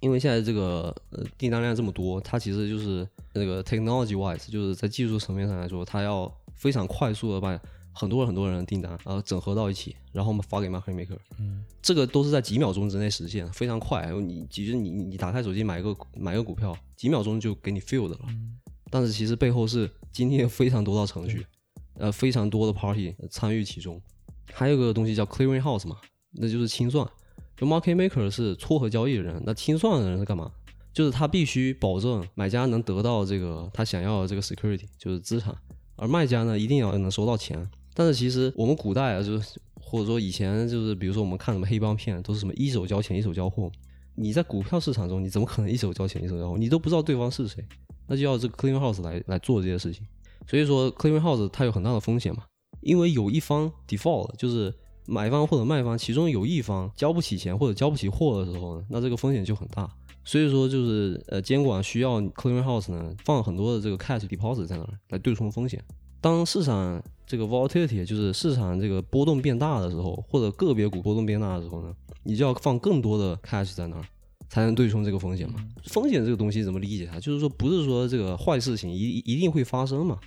因为现在这个呃订单量这么多，它其实就是那个 technology wise，就是在技术层面上来说，它要非常快速的把很多很多人的订单然后整合到一起，然后发给 market maker，嗯这个都是在几秒钟之内实现，非常快。你其实你你打开手机买个买个股票，几秒钟就给你 fill 的了。嗯但是其实背后是经历了非常多道程序，呃，非常多的 party 参与其中。还有个东西叫 clearing house 嘛，那就是清算。就 market maker 是撮合交易的人，那清算的人是干嘛？就是他必须保证买家能得到这个他想要的这个 security，就是资产，而卖家呢一定要能收到钱。但是其实我们古代啊，就是或者说以前就是比如说我们看什么黑帮片，都是什么一手交钱一手交货。你在股票市场中，你怎么可能一手交钱一手交货？你都不知道对方是谁，那就要这个 clearing house 来来做这些事情。所以说 clearing house 它有很大的风险嘛，因为有一方 default 就是买方或者卖方其中有一方交不起钱或者交不起货的时候呢，那这个风险就很大。所以说就是呃监管需要 clearing house 呢放很多的这个 cash deposit 在那儿来对冲风险。当市场这个 volatility 就是市场这个波动变大的时候，或者个别股波动变大的时候呢，你就要放更多的 cash 在那儿，才能对冲这个风险嘛。风险这个东西怎么理解它？就是说不是说这个坏事情一一定会发生嘛，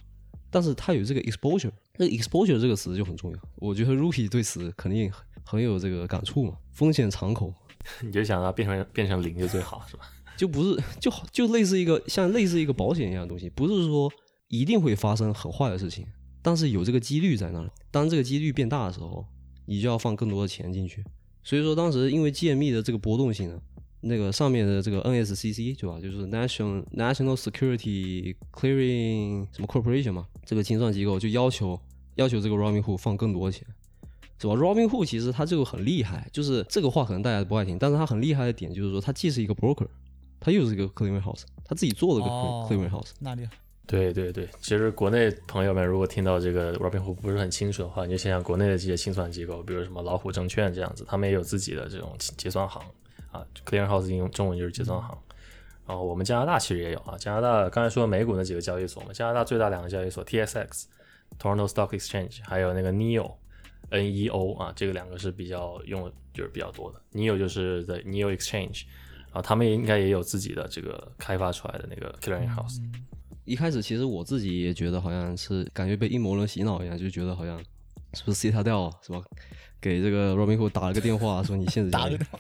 但是它有这个 exposure，这个 exposure 这个词就很重要。我觉得 Rookie 对此肯定很很有这个感触嘛，风险敞口。你就想它变成变成零就最好，是吧？就不是就好就类似一个像类似一个保险一样的东西，不是说一定会发生很坏的事情，但是有这个几率在那儿。当这个几率变大的时候，你就要放更多的钱进去。所以说当时因为 GME 的这个波动性呢，那个上面的这个 NSCC 对吧，就是 National National Security Clearing 什么 Corporation 嘛，这个清算机构就要求要求这个 Robinhood 放更多的钱。是吧？Robinhood 其实它这个很厉害，就是这个话可能大家不爱听，但是它很厉害的点就是说，它既是一个 broker，它又是一个 clearing house，它自己做了个 clearing house。那厉害，对对对，其实国内朋友们如果听到这个 Robinhood 不是很清楚的话，你就想想国内的这些清算机构，比如什么老虎证券这样子，他们也有自己的这种结算行啊，clearing house 英中文就是结算行。然后我们加拿大其实也有啊，加拿大刚才说美股那几个交易所嘛，加拿大最大两个交易所 TSX Toronto Stock Exchange，还有那个 NEO N E O 啊，这个两个是比较用就是比较多的。NEO 就是 The NEO Exchange，啊，他们也应该也有自己的这个开发出来的那个 clearing house。一开始其实我自己也觉得好像是感觉被阴谋论洗脑一样，就觉得好像是不是 Citadel 是吧？给这个 Robinhood 打了个电话，说你现在打个电话，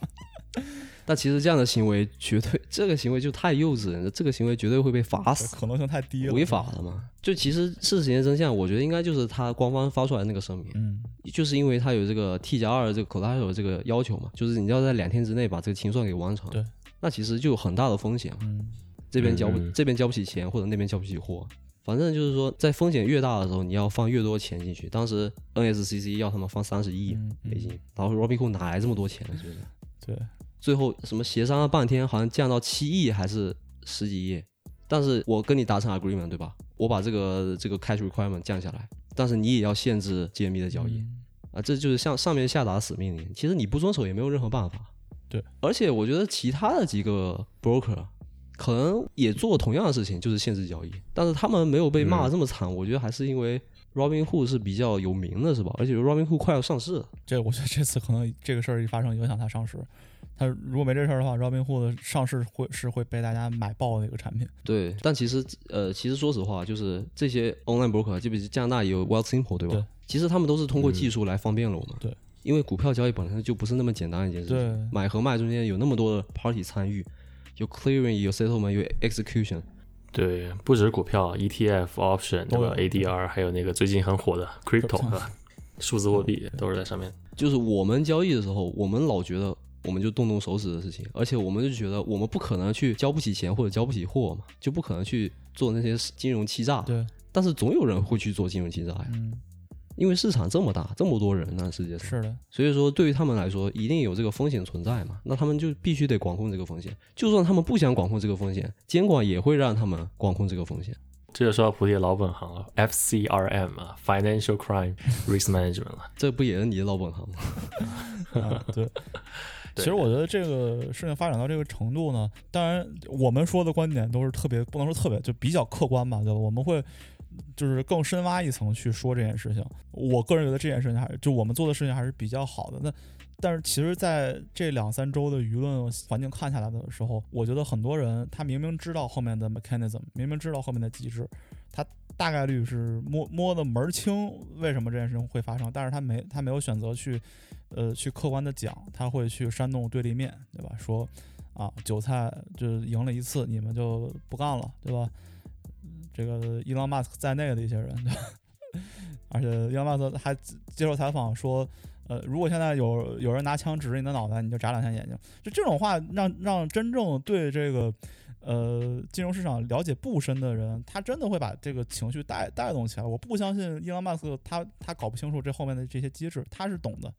但其实这样的行为绝对，这个行为就太幼稚了，这个行为绝对会被罚死。可能性太低了，违法了嘛？就其实事情的真相，我觉得应该就是他官方发出来那个声明，嗯，就是因为他有这个 T 加二这个 collateral 这个要求嘛，就是你要在两天之内把这个清算给完成。对，那其实就有很大的风险嘛，嗯这边交不、这边交不起钱，或者那边交不起货。反正就是说，在风险越大的时候，你要放越多钱进去。当时 NSCC 要他们放三十亿嗯嗯美金，然后 Robinhood 哪来这么多钱呢？是不是？对，最后什么协商了半天，好像降到七亿还是十几亿。但是我跟你达成 agreement 对吧？我把这个这个 cash requirement 降下来，但是你也要限制 GME 的交易、嗯啊，这就是向上面下达死命令。其实你不遵守也没有任何办法。对，而且我觉得其他的几个 broker 可能也做同样的事情，就是限制交易，但是他们没有被骂的这么惨。我觉得还是因为 Robinhood 是比较有名的，是吧？而且 Robinhood 快要上市了。这我觉得这次可能这个事儿一发生，影响它上市。它如果没这事儿的话，Robinhood 上市会是会被大家买爆的一个产品。对，但其实呃，其实说实话，就是这些 online broker，就比如加拿大也有 Wealth Simple，对吧？对其实他们都是通过技术来方便了我们。对，因为股票交易本身就不是那么简单的一件事情，对买和卖中间有那么多的 party 参与，有 clearing，有 settlement，有 execution。对，不只是股票，ETF、option 对吧？ADR 还有那个最近很火的 crypto 对吧？数字货币都是在上面。就是我们交易的时候，我们老觉得我们就动动手指的事情，而且我们就觉得我们不可能去交不起钱或者交不起货嘛，就不可能去做那些金融欺诈。对，但是总有人会去做金融欺诈呀，嗯，因为市场这么大，这么多人那世界上，是的，所以说对于他们来说，一定有这个风险存在嘛，那他们就必须得管控这个风险。就算他们不想管控这个风险，监管也会让他们管控这个风险。这就说到菩提的老本行了，FCRM 啊，Financial Crime Risk Management 了。这不也是你的老本行吗？啊，对。其实我觉得这个事情发展到这个程度呢，当然我们说的观点都是特别不能说特别，就比较客观吧，对吧？我们会就是更深挖一层去说这件事情。我个人觉得这件事情还是就我们做的事情还是比较好的。那但是其实在这两三周的舆论环境看下来的时候，我觉得很多人他明明知道后面的 mechanism，明明知道后面的机制，他大概率是摸摸的门儿清为什么这件事情会发生，但是他没他没有选择去呃去客观的讲，他会去煽动对立面，对吧？说啊韭菜就赢了一次，你们就不干了，对吧？这个伊朗马斯克在内的一些人，对吧？而且伊朗马斯克还接受采访说。呃，如果现在有有人拿枪指着你的脑袋，你就眨两下眼睛。就这种话让，让真正对这个呃金融市场了解不深的人，他真的会把这个情绪带带动起来。我不相信伊朗马斯克他他搞不清楚这后面的这些机制，他是懂的，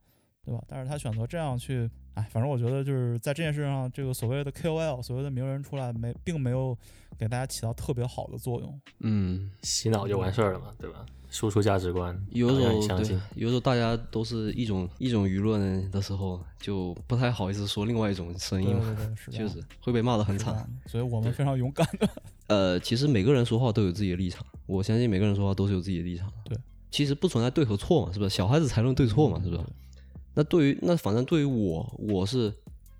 对吧？但是他选择这样去，哎，反正我觉得就是在这件事上，这个所谓的 KOL，所谓的名人出来没，并没有给大家起到特别好的作用。嗯，洗脑就完事儿了嘛，对吧？输出价值观，有时候对有时候大家都是一种一种舆论的时候，就不太好意思说另外一种声音嘛，对对，是 确实会被骂得很惨。所以我们非常勇敢的。呃，其实每个人说话都有自己的立场，我相信每个人说话都是有自己的立场的。对，其实不存在对和错嘛，是不是？小孩子才论对错嘛，是不是？那对于那反正对于我，我是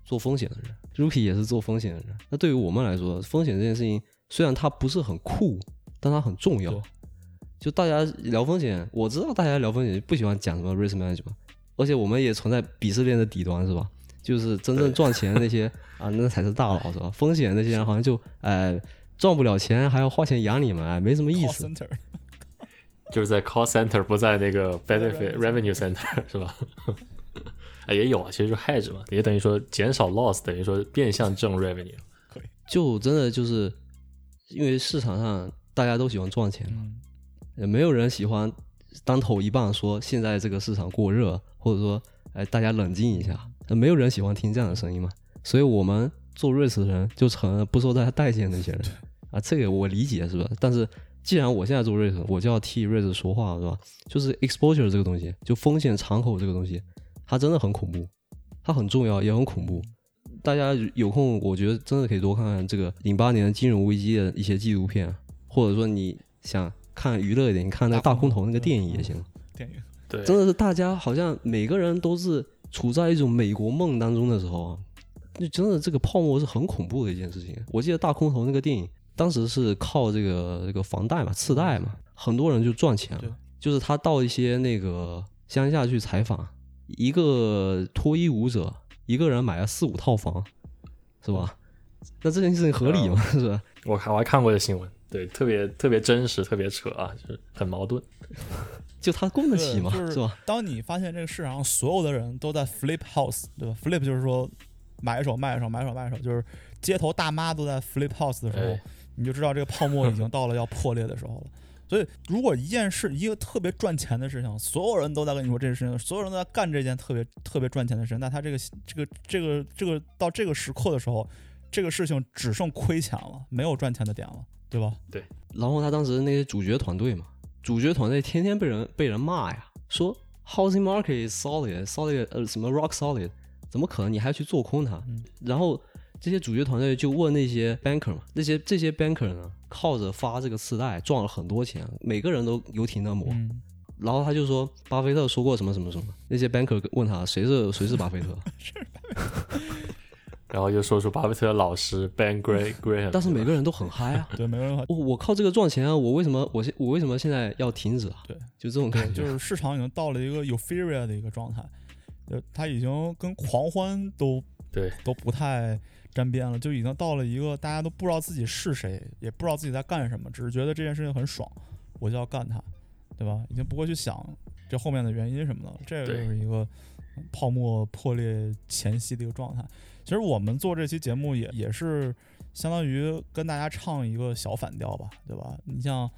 做风险的人，Rookie 也是做风险的人。那对于我们来说，风险这件事情虽然它不是很酷，但它很重要。就大家聊风险，我知道大家聊风险不喜欢讲什么 risk management，而且我们也存在鄙视链的底端，是吧？就是真正赚钱那些啊，那才是大佬，是吧？风险那些人好像就哎赚不了钱，还要花钱养你们，哎，没什么意思。就是在 call center 不在那个 benefit revenue center 是吧？啊，也有啊，其实就 hedge 嘛，也等于说减少 loss，等于说变相挣 revenue。就真的就是因为市场上大家都喜欢赚钱嘛，嗯，也没有人喜欢当头一棒说现在这个市场过热，或者说哎大家冷静一下，那没有人喜欢听这样的声音嘛。所以我们做 risk 的人就成了不受大家待见的那些人啊，这个我理解是吧？但是既然我现在做 risk，我就要替 risk 说话是吧？就是 exposure 这个东西，就风险敞口这个东西，它真的很恐怖，它很重要也很恐怖。大家有空，我觉得真的可以多看看这个零八年金融危机的一些纪录片，或者说你想看娱乐一点，你看那个大空头那个电影也行。电影对，真的是大家好像每个人都是处在一种美国梦当中的时候啊，就真的这个泡沫是很恐怖的一件事情。我记得大空头那个电影，当时是靠这个这个房贷嘛、次贷嘛，很多人就赚钱了。就是他到一些那个乡下去采访，一个脱衣舞者，一个人买了四五套房，是吧？那这件事情合理吗？是吧？我看我还看过这新闻，对，特别特别真实，特别扯啊，就是很矛盾。就他供得起吗？是吧？当你发现这个市场上所有的人都在 flip house，对吧？flip 就是说买一手卖一手，买一手卖一手，就是街头大妈都在 flip house 的时候，哎你就知道这个泡沫已经到了要破裂的时候了。所以，如果一件事，一个特别赚钱的事情，所有人都在跟你说这件事情，所有人都在干这件特别特别赚钱的事情，那他这个这个这个这个到这个时刻的时候，这个事情只剩亏钱了，没有赚钱的点了，对吧？对然后他当时那些主角团队嘛，主角团队天天被人被人骂呀，说 housing market is solid solid 呃什么 rock solid，怎么可能你还去做空它？嗯然后这些主角团队就问那些 banker 嘛，那些这些 banker 呢，靠着发这个次贷赚了很多钱，每个人都游艇的抹。嗯，然后他就说巴菲特说过什么什么什么，那些 banker 问他谁是谁是巴菲特，然后就说出巴菲特的老师 Ben Gray Graham，但是每个人都很嗨啊。对，每个人我我靠这个赚钱啊！我为什么我现我为什么现在要停止啊？对，就这种感觉。就是市场已经到了一个 euphoria 的一个状态，呃，他已经跟狂欢都对都不太沾边了，就已经到了一个大家都不知道自己是谁，也不知道自己在干什么，只是觉得这件事情很爽，我就要干它，对吧？已经不会去想这后面的原因什么的，这就是一个泡沫破裂前夕的一个状态。其实我们做这期节目也也是相当于跟大家唱一个小反调吧，对吧？你像，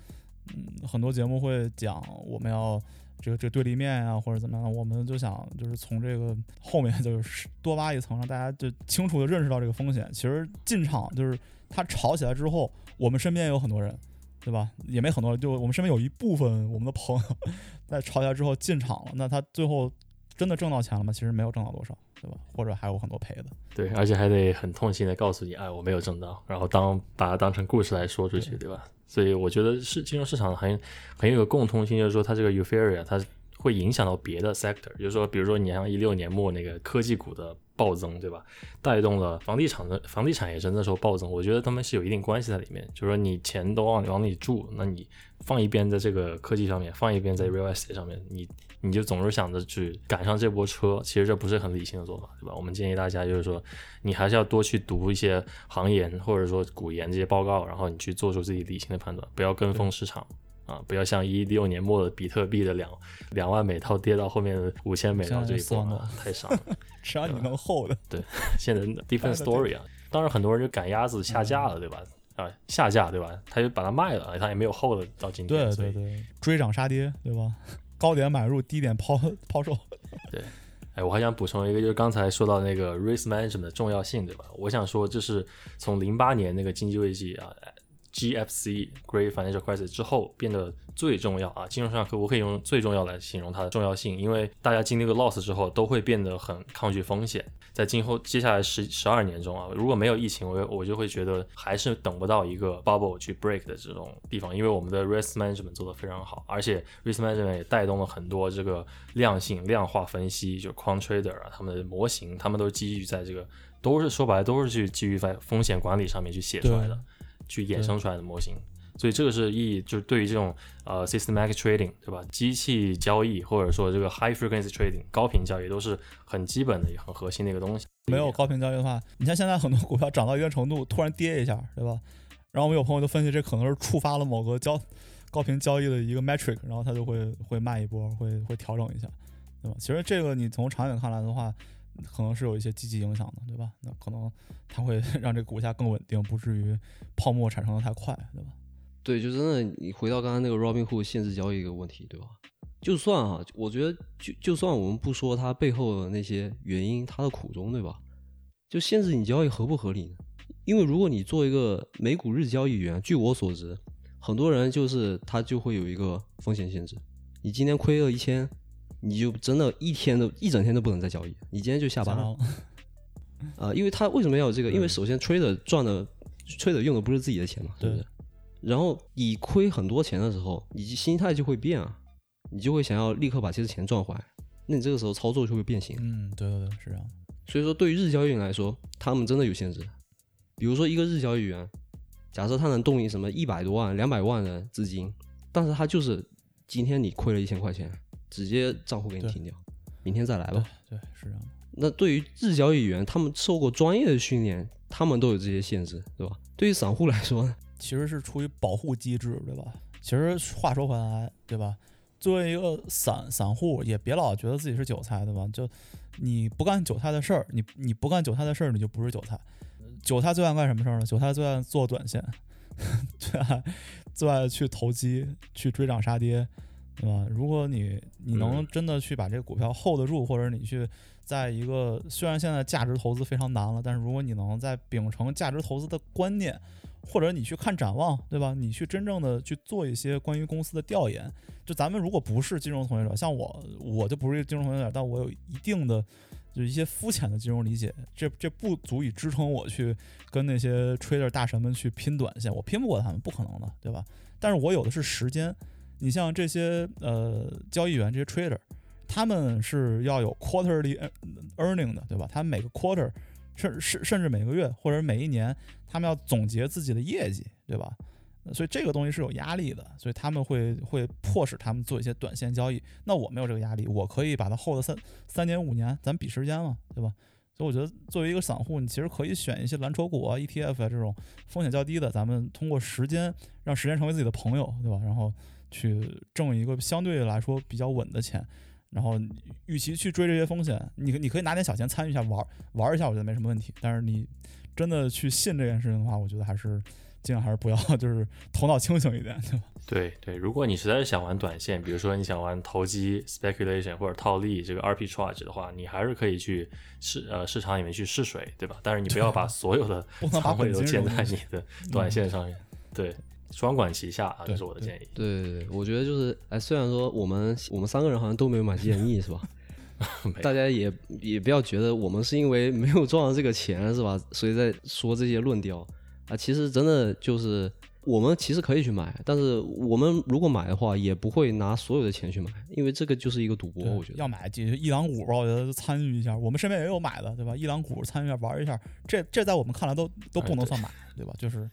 嗯，很多节目会讲我们要这个这个对立面啊、或者怎么样，我们就想就是从这个后面就是 多挖一层，让大家就清楚的认识到这个风险。其实进场就是他炒起来之后，我们身边有很多人。对吧？也没很多人，就我们身边有一部分我们的朋友 在炒起来之后进场了，那他最后真的挣到钱了吗？其实没有挣到多少，对吧？或者还有很多赔的。对，而且还得很痛心的告诉你，哎，我没有挣到，然后当把它当成故事来说出去，对吧？所以我觉得是金融市场很很有个共通性，就是说它这个 euphoria 它会影响到别的 sector，就是说，比如说你像一六年末那个科技股的暴增，对吧？带动了房地产的房地产也是那时候暴增，我觉得他们是有一定关系在里面。就是说你钱都往往里住，那你放一边在这个科技上面，放一边在 real estate 上面，你你就总是想着去赶上这波车，其实这不是很理性的做法，对吧？我们建议大家就是说，你还是要多去读一些行研或者说股研这些报告，然后你去做出自己理性的判断，不要跟风市场。啊，不要像一六年末的比特币的两两万美套跌到后面的五千美套这一波、啊，太傻了。只要你能 hold 的，对，现在 different story 啊。当然，很多人就赶鸭子下架了，对吧？啊，下架对吧？他就把它卖了，他也没有 hold 到今天。对对对，追涨杀跌，对吧？高点买入，低点抛 抛售。对，哎，我还想补充一个，就是刚才说到那个 risk management 的重要性，对吧？我想说，就是从零八年那个经济危机啊。GFC Great Financial Crisis 之后变得最重要啊，金融市场可不可以用最重要来形容它的重要性？因为大家经历过 loss 之后，都会变得很抗拒风险。在今后接下来十十二年中啊，如果没有疫情，我我就会觉得还是等不到一个 bubble 去 break 的这种地方，因为我们的 risk management 做得非常好，而且 risk management 也带动了很多这个量性量化分析，就 quant trader 啊，他们的模型，他们都基于在这个，都是说白了都是去基于在风险管理上面去写出来的。去衍生出来的模型，所以这个是意义，就是对于这种呃 systematic trading，对吧？机器交易或者说这个 high frequency trading 高频交易都是很基本的、也很核心的一个东西。没有高频交易的话，你像现在很多股票涨到一定程度，突然跌一下，对吧？然后我们有朋友就分析，这可能是触发了某个交高频交易的一个 metric，然后它就会会卖一波，会会调整一下，对吧？其实这个你从长远看来的话。可能是有一些积极影响的，对吧？那可能它会 让这个股价更稳定，不至于泡沫产生的太快，对吧？对，就真的你回到刚刚那个 Robinhood 限制交易一个问题，对吧？就算哈，我觉得就就算我们不说它背后的那些原因，它的苦衷，对吧？就限制你交易合不合理呢？因为如果你做一个美股日交易员，据我所知，很多人就是他就会有一个风险限制，你今天亏了一千。你就真的一天都一整天都不能再交易，你今天就下班了。啊，因为他为什么要有这个？因为首先 trader 赚的 trader 用的不是自己的钱嘛，对不对？然后你亏很多钱的时候，你心态就会变啊，你就会想要立刻把这些钱赚回来，那你这个时候操作就会变形。嗯，对对对，是这样。所以说，对于日交易员来说，他们真的有限制。比如说一个日交易员，假设他能动用什么一百多万、两百万的资金，但是他就是今天你亏了一千块钱。直接账户给你停掉，明天再来吧。对，是这样的。那对于日交易员，他们受过专业的训练，他们都有这些限制，对吧？对于散户来说呢，其实是出于保护机制，对吧？其实话说回来，对吧？作为一个散散户，也别老觉得自己是韭菜，对吧？就你不干韭菜的事儿，你你不干韭菜的事儿，你就不是韭菜。韭菜最爱干什么事儿呢？韭菜最爱做短线，最爱最爱去投机，去追涨杀跌。对吧？如果你你能真的去把这个股票 hold 得住，或者你去在一个虽然现在价值投资非常难了，但是如果你能在秉承价值投资的观念，或者你去看展望，对吧？你去真正的去做一些关于公司的调研。就咱们如果不是金融从业者，像我，我就不是金融从业者，但我有一定的就一些肤浅的金融理解，这这不足以支撑我去跟那些 trader 大神们去拼短线，我拼不过他们，不可能的，对吧？但是我有的是时间。你像这些呃交易员，这些 trader，他们是要有 quarterly earning 的，对吧？他每个 quarter，甚甚甚至每个月或者每一年，他们要总结自己的业绩，对吧？所以这个东西是有压力的，所以他们会会迫使他们做一些短线交易。那我没有这个压力，我可以把它 hold 三三年五年，咱比时间嘛，对吧？所以我觉得作为一个散户，你其实可以选一些蓝筹股啊、ETF 啊这种风险较低的，咱们通过时间让时间成为自己的朋友，对吧？然后去挣一个相对来说比较稳的钱。然后，与其去追这些风险，你你可以拿点小钱参与一下玩玩一下，我觉得没什么问题。但是你真的去信这件事情的话，我觉得还是尽量还是不要，就是头脑清醒一点，对吧？对对，如果你实在是想玩短线，比如说你想玩投机 speculation 或者套利这个 arbitrage 的话，你还是可以去市呃市场里面去试水，对吧？但是你不要把所有的 仓位都建在你的短线上面，对。双管齐下啊，这是我的建议。对对对，我觉得就是，哎，虽然说我们我们三个人好像都没有买 GME 是吧？大家也也不要觉得我们是因为没有赚到这个钱是吧，所以在说这些论调啊。其实真的就是我们其实可以去买，但是我们如果买的话，也不会拿所有的钱去买，因为这个就是一个赌博。我觉得要买就一两股吧，我觉得参与一下。我们身边也有买的，对吧？一两股参与一下玩一下，这这在我们看来都都不能算买，对吧？就是。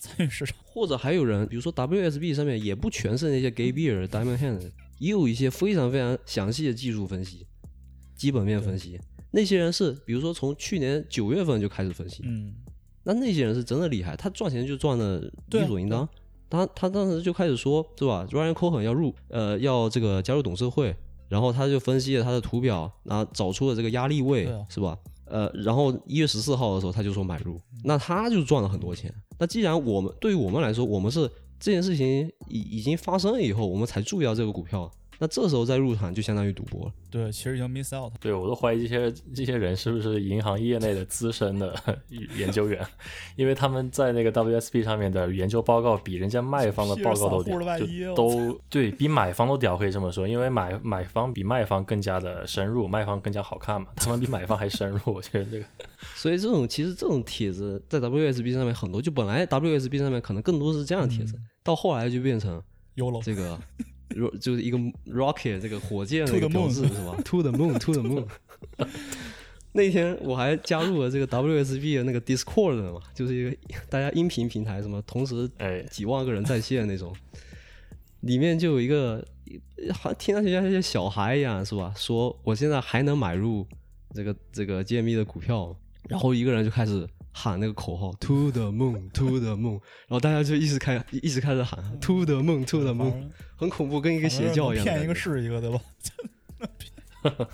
参与市场，或者还有人，比如说 WSB 上面也不全是那些 Gay Bear、Diamond Hand，也有一些非常非常详细的技术分析、基本面分析。那些人是，比如说从去年九月份就开始分析，嗯，那那些人是真的厉害，他赚钱就赚的理所应当。他他当时就开始说，是吧？Ryan Cohen 要入，呃，要这个加入董事会，然后他就分析了他的图表，然后找出了这个压力位，是吧？呃，然后一月十四号的时候他就说买入，那他就赚了很多钱。那既然我们对于我们来说，我们是这件事情已已经发生了以后，我们才注意到这个股票。那这时候再入场就相当于赌博了。对，其实已经 miss out。对我都怀疑这些这些人是不是银行业内的资深的 研究员，因为他们在那个 WSP 上面的研究报告比人家卖方的报告都屌，就都对比买方都屌，可以这么说。因为买买方比卖方更加的深入，卖方更加好看嘛，他们比买方还深入。我觉得这个，所以这种其实这种帖子在 WSB 上面很多，就本来 WSB 上面可能更多是这样的帖子，到后来就变成这个。就是一个 rocket 这个火箭的一个标志是吧？To the moon, to the moon。那天我还加入了这个 WSB 的那个 Discord 嘛，就是一个大家音频平台，什么同时几万个人在线那种。里面就有一个，好像听上去像一些小孩一样是吧？说我现在还能买入这个这个 GME 的股票，然后一个人就开始。喊那个口号，To the moon，To the moon，然后大家就一直开，一直开始喊，To the moon，To the moon，很恐怖，跟一个邪教一样，骗一个是一个，对吧？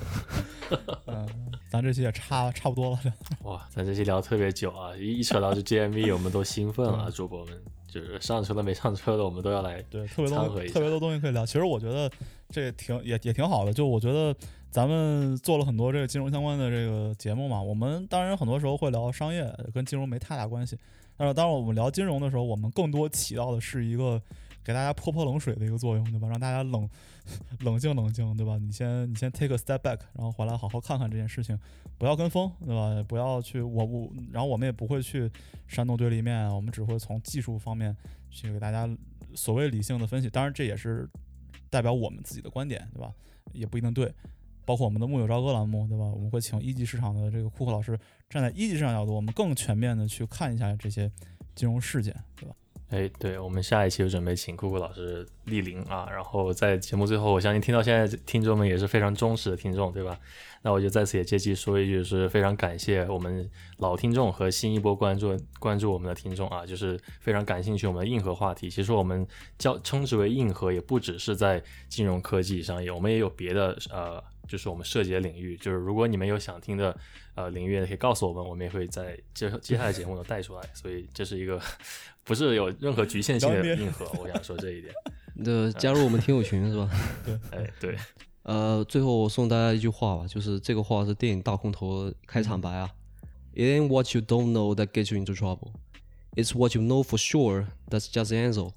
嗯，咱这期也差差不多了。哇，咱这期聊特别久啊，一扯到这 GMV，我们都兴奋了，主播们就是上车的没上车的，我们都要来对特别多特别多东西可以聊。其实我觉得这挺也也挺好的，就我觉得。咱们做了很多这个金融相关的这个节目嘛，我们当然很多时候会聊商业，跟金融没太大关系。但是当我们聊金融的时候，我们更多起到的是一个给大家泼泼冷水的一个作用，对吧？让大家冷 冷静冷静，对吧？你先你先 take a step back，然后回来好好看看这件事情，不要跟风，对吧？不要去我我，然后我们也不会去煽动对立面，我们只会从技术方面去给大家所谓理性的分析。当然这也是代表我们自己的观点，对吧？也不一定对。包括我们的木有朝歌栏目，对吧？我们会请一级市场的这个库克老师，站在一级市场角度，我们更全面的去看一下这些金融事件，对吧？哎，对，我们下一期就准备请库克老师莅临啊。然后在节目最后，我相信听到现在听众们也是非常忠实的听众，对吧？那我就在此也借机说一句，是非常感谢我们老听众和新一波关注关注我们的听众啊，就是非常感兴趣我们的硬核话题。其实我们叫称之为硬核，也不只是在金融科技上，有我们也有别的呃。就是我们涉及的领域，就是如果你们有想听的呃领域，可以告诉我们，我们也会在接接下来节目中带出来。所以这是一个不是有任何局限性的硬核，我想说这一点。那加入我们听友群是吧？对，哎对。呃，最后我送大家一句话吧，就是这个话是电影《大空头》开场白啊。It ain't what you don't know that gets you into trouble. It's what you know for sure that's just the answer.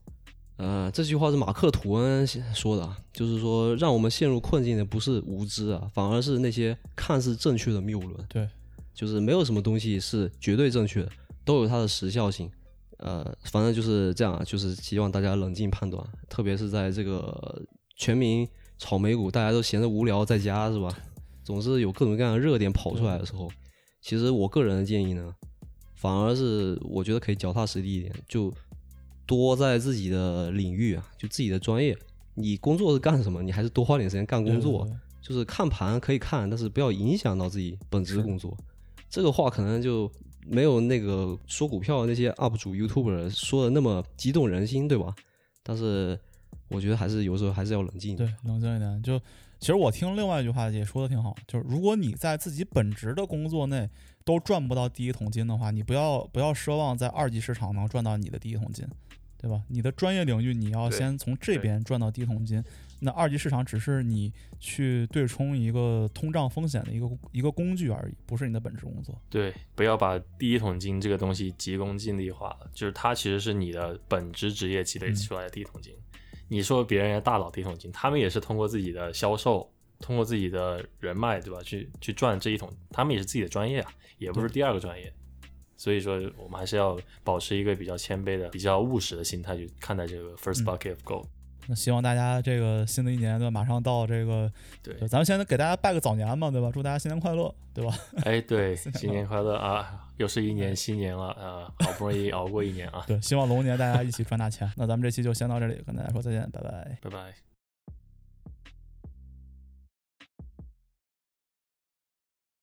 呃，这句话是马克吐温说的，就是说，让我们陷入困境的不是无知啊，反而是那些看似正确的谬论。对，就是没有什么东西是绝对正确的，都有它的时效性。呃，反正就是这样，就是希望大家冷静判断，特别是在这个全民炒美股，大家都闲着无聊在家是吧？总是有各种各样的热点跑出来的时候，其实我个人的建议呢，反而是我觉得可以脚踏实地一点，就。多在自己的领域啊，就自己的专业。你工作是干什么？你还是多花点时间干工作。就是看盘可以看，但是不要影响到自己本职工作。这个话可能就没有那个说股票那些 UP 主、YouTuber 说的那么激动人心，对吧？但是我觉得还是有时候还是要冷静对。，冷静一点。就其实我听另外一句话也说的挺好，就是如果你在自己本职的工作内都赚不到第一桶金的话，你不要不要奢望在二级市场能赚到你的第一桶金，对吧？你的专业领域你要先从这边赚到第一桶金，那二级市场只是你去对冲一个通胀风险的一个一个工具而已，不是你的本职工作。对，不要把第一桶金这个东西急功近利化了，就是它其实是你的本职职业积累出来的第一桶金。你说别人家大佬第一桶金，他们也是通过自己的销售，通过自己的人脉，对吧？去去赚这一桶，他们也是自己的专业啊，也不是第二个专业。所以说，我们还是要保持一个比较谦卑的、比较务实的心态去看待这个 first bucket of gold。那希望大家这个新的一年对吧，马上到这个，对，对咱们先给大家拜个早年嘛，对吧？祝大家新年快乐，对吧？哎，对，新年快乐啊！又是一年新年了啊，好不容易熬过一年啊，对，希望龙年大家一起赚大钱。那咱们这期就先到这里，跟大家说再见，拜拜。拜拜。